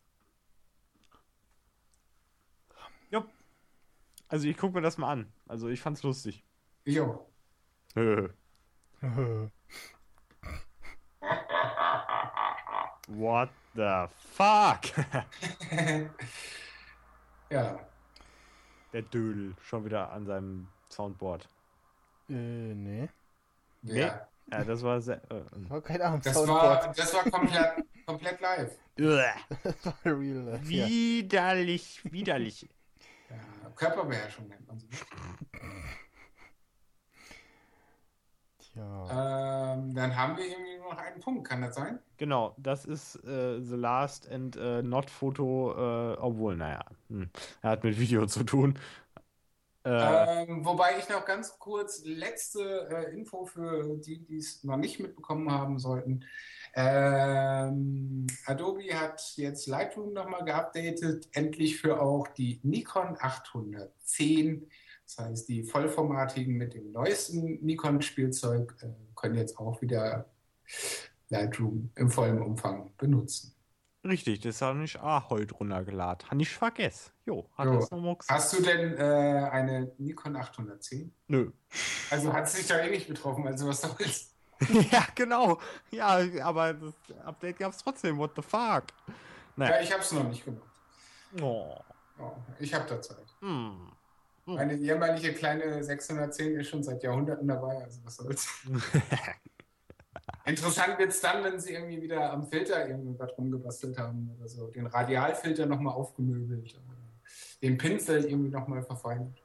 Ja. Also ich gucke mir das mal an. Also ich fand's lustig. Ich auch. What the fuck? ja. Der Dödel schon wieder an seinem Soundboard. äh, nee. ja. Ja, das war sehr. Äh, War kein Ahnung. Das war, das war komplett, komplett live. Das war real life. Ja. widerlich, widerlich. Ja, Körperbeherrschung nennt man sie. Tja. Ähm, dann haben wir irgendwie nur noch einen Punkt, kann das sein? Genau, das ist äh, The Last and äh, Not Photo, äh, obwohl, naja, hm, er hat mit Video zu tun. Äh, Ähm, wobei ich noch ganz kurz letzte äh, Info für die, die es noch nicht mitbekommen haben sollten. Ähm, Adobe hat jetzt Lightroom nochmal geupdatet, endlich für auch die Nikon 810. Das heißt, die vollformatigen mit dem neuesten Nikon-Spielzeug äh, können jetzt auch wieder Lightroom im vollen Umfang benutzen. richtig, das habe ich auch heute runtergeladen. Habe ich vergessen. Jo, hat Jo. das nochmal gesagt. Hast du denn äh, eine Nikon 810? Nö. Also hat es dich da eh nicht betroffen, also was soll's? ja, genau. Ja, aber das Update gab es trotzdem. What the fuck? Ja, Naja. ich habe es noch nicht gemacht. Oh. Oh, ich habe da Zeit. Hm. Meine jämmerliche kleine 610 ist schon seit Jahrhunderten dabei, also was soll's. Interessant wird es dann, wenn sie irgendwie wieder am Filter irgendwie was rumgebastelt haben oder so. Den Radialfilter nochmal aufgemöbelt. Den Pinsel irgendwie nochmal verfeinert.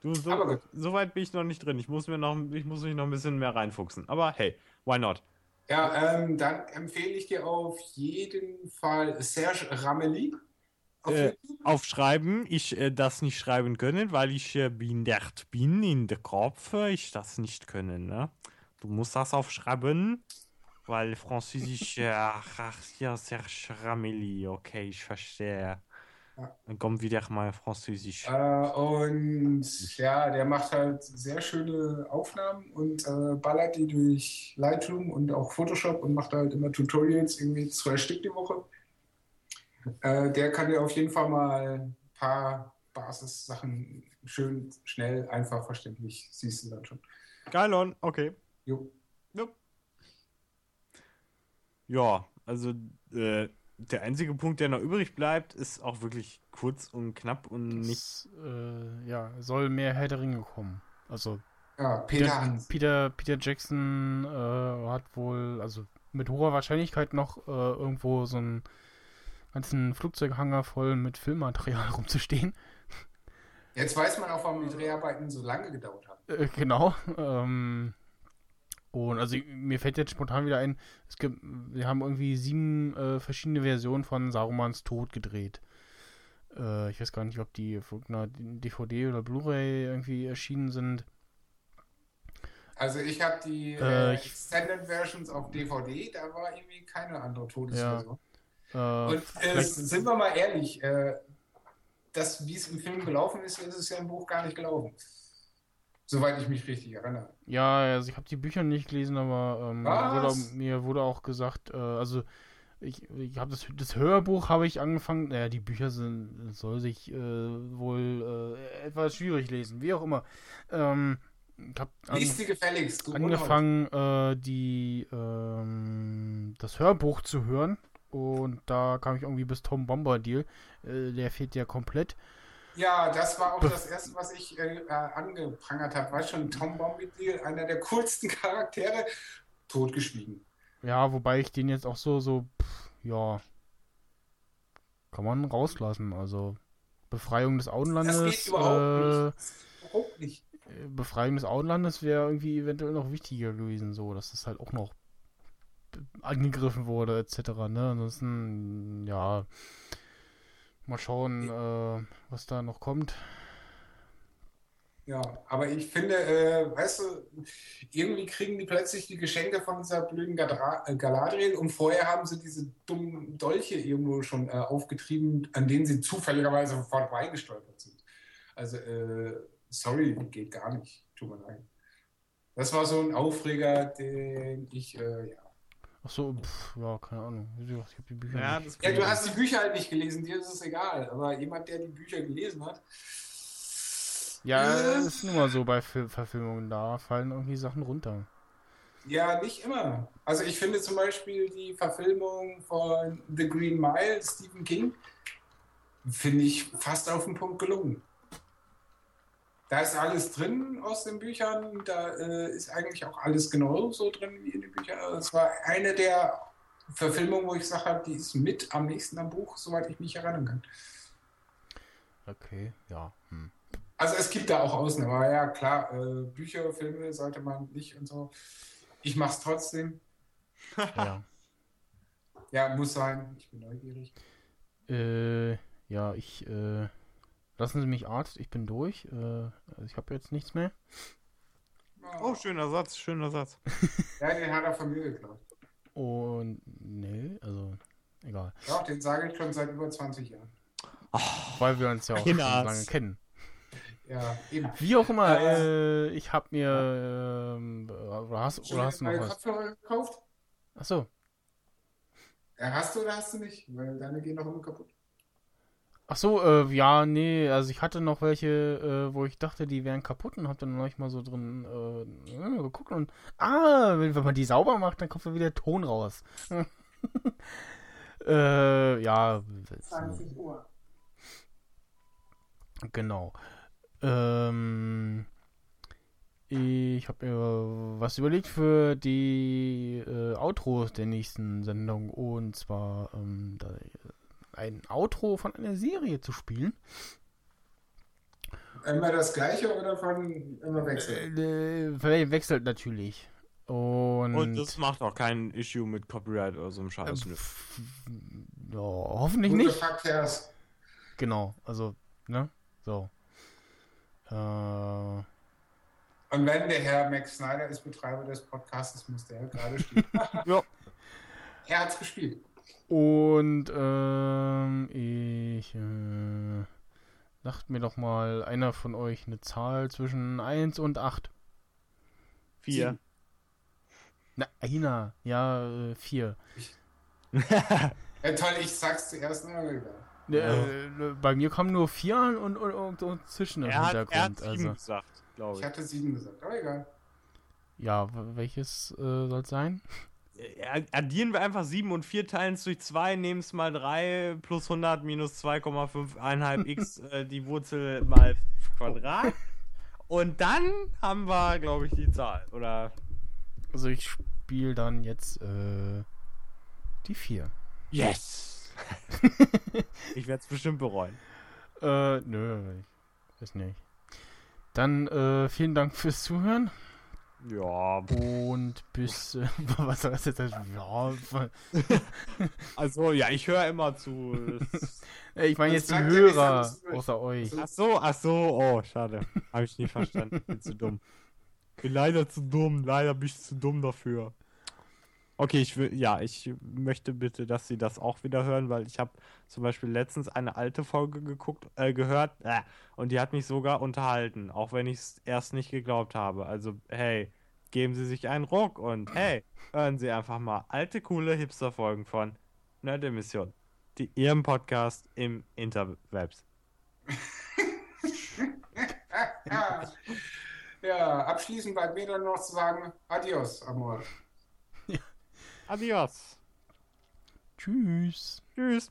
Du, so, Aber gut. so weit bin ich noch nicht drin. Ich muss, mir noch, ich muss mich noch ein bisschen mehr reinfuchsen. Aber hey, why not? Ja, ähm, dann empfehle ich dir auf jeden Fall Serge Rameli. Äh, aufschreiben, ich äh, das nicht schreiben können, weil ich äh, behindert bin in der Kopf. äh, Ich das nicht können, ne? Du musst das aufschreiben, weil Französisch, äh, ach ja, Serge Rameli, okay, ich verstehe. Dann kommt wieder mal Französisch. Äh, und ja, der macht halt sehr schöne Aufnahmen und äh, ballert die durch Lightroom und auch Photoshop und macht halt immer Tutorials, irgendwie zwei Stück die Woche. Äh, der kann dir auf jeden Fall mal ein paar Basissachen schön, schnell, einfach, verständlich, siehst du dann schon. Geilon, okay. Jo. Ja, also äh, der einzige Punkt, der noch übrig bleibt, ist auch wirklich kurz und knapp und nicht. Das, äh, ja, soll mehr Herr der Ringe kommen. Also Ja, Peter Peter, Hans. Peter, Peter Jackson äh, hat wohl, also mit hoher Wahrscheinlichkeit noch äh, irgendwo so einen ganzen Flugzeughanger voll mit Filmmaterial rumzustehen. Jetzt weiß man auch, warum die Dreharbeiten so lange gedauert haben. Äh, genau. Ähm, und also mir fällt jetzt spontan wieder ein, es gibt, wir haben irgendwie sieben äh, verschiedene Versionen von Sarumans Tod gedreht. Äh, ich weiß gar nicht, ob die auf irgendeiner DVD oder Blu-ray irgendwie erschienen sind. Also ich habe die Äh, äh, Extended Versions auf DVD, da war irgendwie keine andere Todesversion. Äh, Und äh, sind wir mal ehrlich, äh, das, wie es im Film gelaufen ist, ist es ja im Buch gar nicht gelaufen. Soweit ich mich richtig erinnere. Ja, also ich habe die Bücher nicht gelesen, aber ähm, wurde, mir wurde auch gesagt, äh, also ich, ich habe das, das Hörbuch habe ich angefangen, naja, die Bücher sind, soll sich äh, wohl äh, etwas schwierig lesen, wie auch immer. Ähm, ich habe. Du angefangen, äh, die, ähm, das Hörbuch zu hören und da kam ich irgendwie bis Tom Bombadil, äh, der fehlt ja komplett. Ja, das war auch das Erste, was ich äh, äh, angeprangert habe. Weißt schon, Tom Bombadil, einer der coolsten Charaktere, totgeschwiegen. Ja, wobei ich den jetzt auch so, so, pff, ja, kann man rauslassen. Also Befreiung des Auenlandes, Das geht überhaupt äh, nicht. Überhaupt nicht. äh, Befreiung des Auenlandes wäre irgendwie eventuell noch wichtiger gewesen, so, dass das halt auch noch angegriffen wurde, etc. Ne? Ansonsten, ja, mal schauen, äh, was da noch kommt. Ja, aber ich finde, äh, weißt du, irgendwie kriegen die plötzlich die Geschenke von dieser blöden Gadra- äh, Galadriel und vorher haben sie diese dummen Dolche irgendwo schon äh, aufgetrieben, an denen sie zufälligerweise vorbeigestolpert sind. Also, äh, sorry, geht gar nicht. Tut mir leid. Das war so ein Aufreger, den ich, äh, ja. Ach so, pff, ja, keine Ahnung. Ich habe die Bücher Ja, nicht. das Ja, du hast die Bücher halt nicht gelesen, dir ist es egal. Aber jemand, der die Bücher gelesen hat, Ja, Äh. ist nun mal so bei Fil Verfilmungen, da fallen irgendwie Sachen runter. Ja, nicht immer. Also ich finde zum Beispiel die Verfilmung von The Green Mile, Stephen King, finde ich fast auf den Punkt gelungen. Da ist alles drin aus den Büchern, da äh, ist eigentlich auch alles genau so drin wie in den Büchern. Also Es war eine der Verfilmungen, wo ich sage, die ist mit am nächsten am Buch, soweit ich mich erinnern kann. Okay, ja. Hm. Also es gibt da auch Ausnahmen, aber ja klar, äh, Bücher, Filme sollte man nicht und so. Ich mache es trotzdem. Ja. Ja, muss sein. Ich bin neugierig. Äh, ja, ich, äh, lassen Sie mich Arzt, ich bin durch. Äh, also ich habe jetzt nichts mehr. Oh, schöner Satz, schöner Satz. Ja, den hat er von mir geklaut. Und, nee, also, egal. Ja, den sage ich schon seit über 20 Jahren. Weil wir uns ja auch schon lange kennen. Ja, eben. Wie auch immer, Äh. äh, ich habe mir, ähm, oder hast, oder hast du noch was? Kopfhörer gekauft? Achso, Ja, hast du oder hast du nicht? Weil deine gehen noch immer kaputt. Ach so, äh, ja, nee, also ich hatte noch welche, äh, wo ich dachte, die wären kaputt und hab dann neulich mal so drin äh, geguckt und ah, wenn, wenn man die sauber macht, dann kommt da wieder Ton raus. äh, ja, 20 Uhr. genau. Ähm, ich habe mir was überlegt für die äh, Outros der nächsten Sendung und zwar ähm, da, ein Outro von einer Serie zu spielen. Immer das gleiche oder von immer wechseln? Äh, vielleicht wechselt natürlich. Und, Und das macht auch kein Issue mit Copyright oder so einem äh, Scheiß. pf, ja, hoffentlich Gute nicht. Verkehrs. Genau, also, ne? So. Äh, Und wenn der Herr Max Snyder ist Betreiber des Podcasts, muss der gerade spielen. Ja. Er hat's gespielt. Und ähm, ich äh, sagt mir doch mal einer von euch eine Zahl zwischen 1 und 8. Vier. Na, einer, ja, 4. Ja, toll, ich sag's zuerst. Na, egal. Äh, bei mir kommen nur 4 an und, und, und, und zwischen im Er hat, er hat Hintergrund. sieben also. gesagt, glaube Ich ich. hatte sieben gesagt, aber egal. Ja, welches äh, soll es sein? Äh, Addieren wir einfach 7 und 4 teilen es durch 2, nehmen es mal 3 plus 100 minus 2,5 einhalb x äh, die Wurzel mal Quadrat. Und dann haben wir, glaube ich, die Zahl. Oder Also ich spiele dann jetzt äh, die 4. Yes! ich werde es bestimmt bereuen. Äh, nö, ich weiß nicht. Dann äh, vielen Dank fürs Zuhören Ja, und bis äh, was soll das jetzt? heißen? Ja, also ja, ich höre immer zu. Ich meine jetzt die Hörer außer euch. Ach so, ach so, oh, schade. Habe ich nicht verstanden. Bin zu dumm. Bin leider zu dumm, leider bin ich zu dumm dafür. Okay, ich will, ja, ich möchte bitte, dass Sie das auch wieder hören, weil ich habe zum Beispiel letztens eine alte Folge geguckt, äh, gehört, äh, und die hat mich sogar unterhalten, auch wenn ich es erst nicht geglaubt habe. Also, hey, geben Sie sich einen Ruck und hey, hören Sie einfach mal alte, coole Hipster-Folgen von Nerd-Emission. Die Ihrem Podcast im Interwebs. Ja. abschließend bleibt mir dann noch zu sagen, adios, Amor. Adios. Tschüss. Tschüss.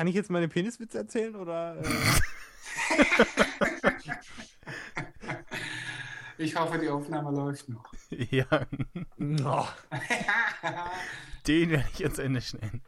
Kann ich jetzt meine Peniswitze erzählen oder? Äh? Ich hoffe, die Aufnahme läuft noch. ja, Oh. den werde ich jetzt Ende schnellen.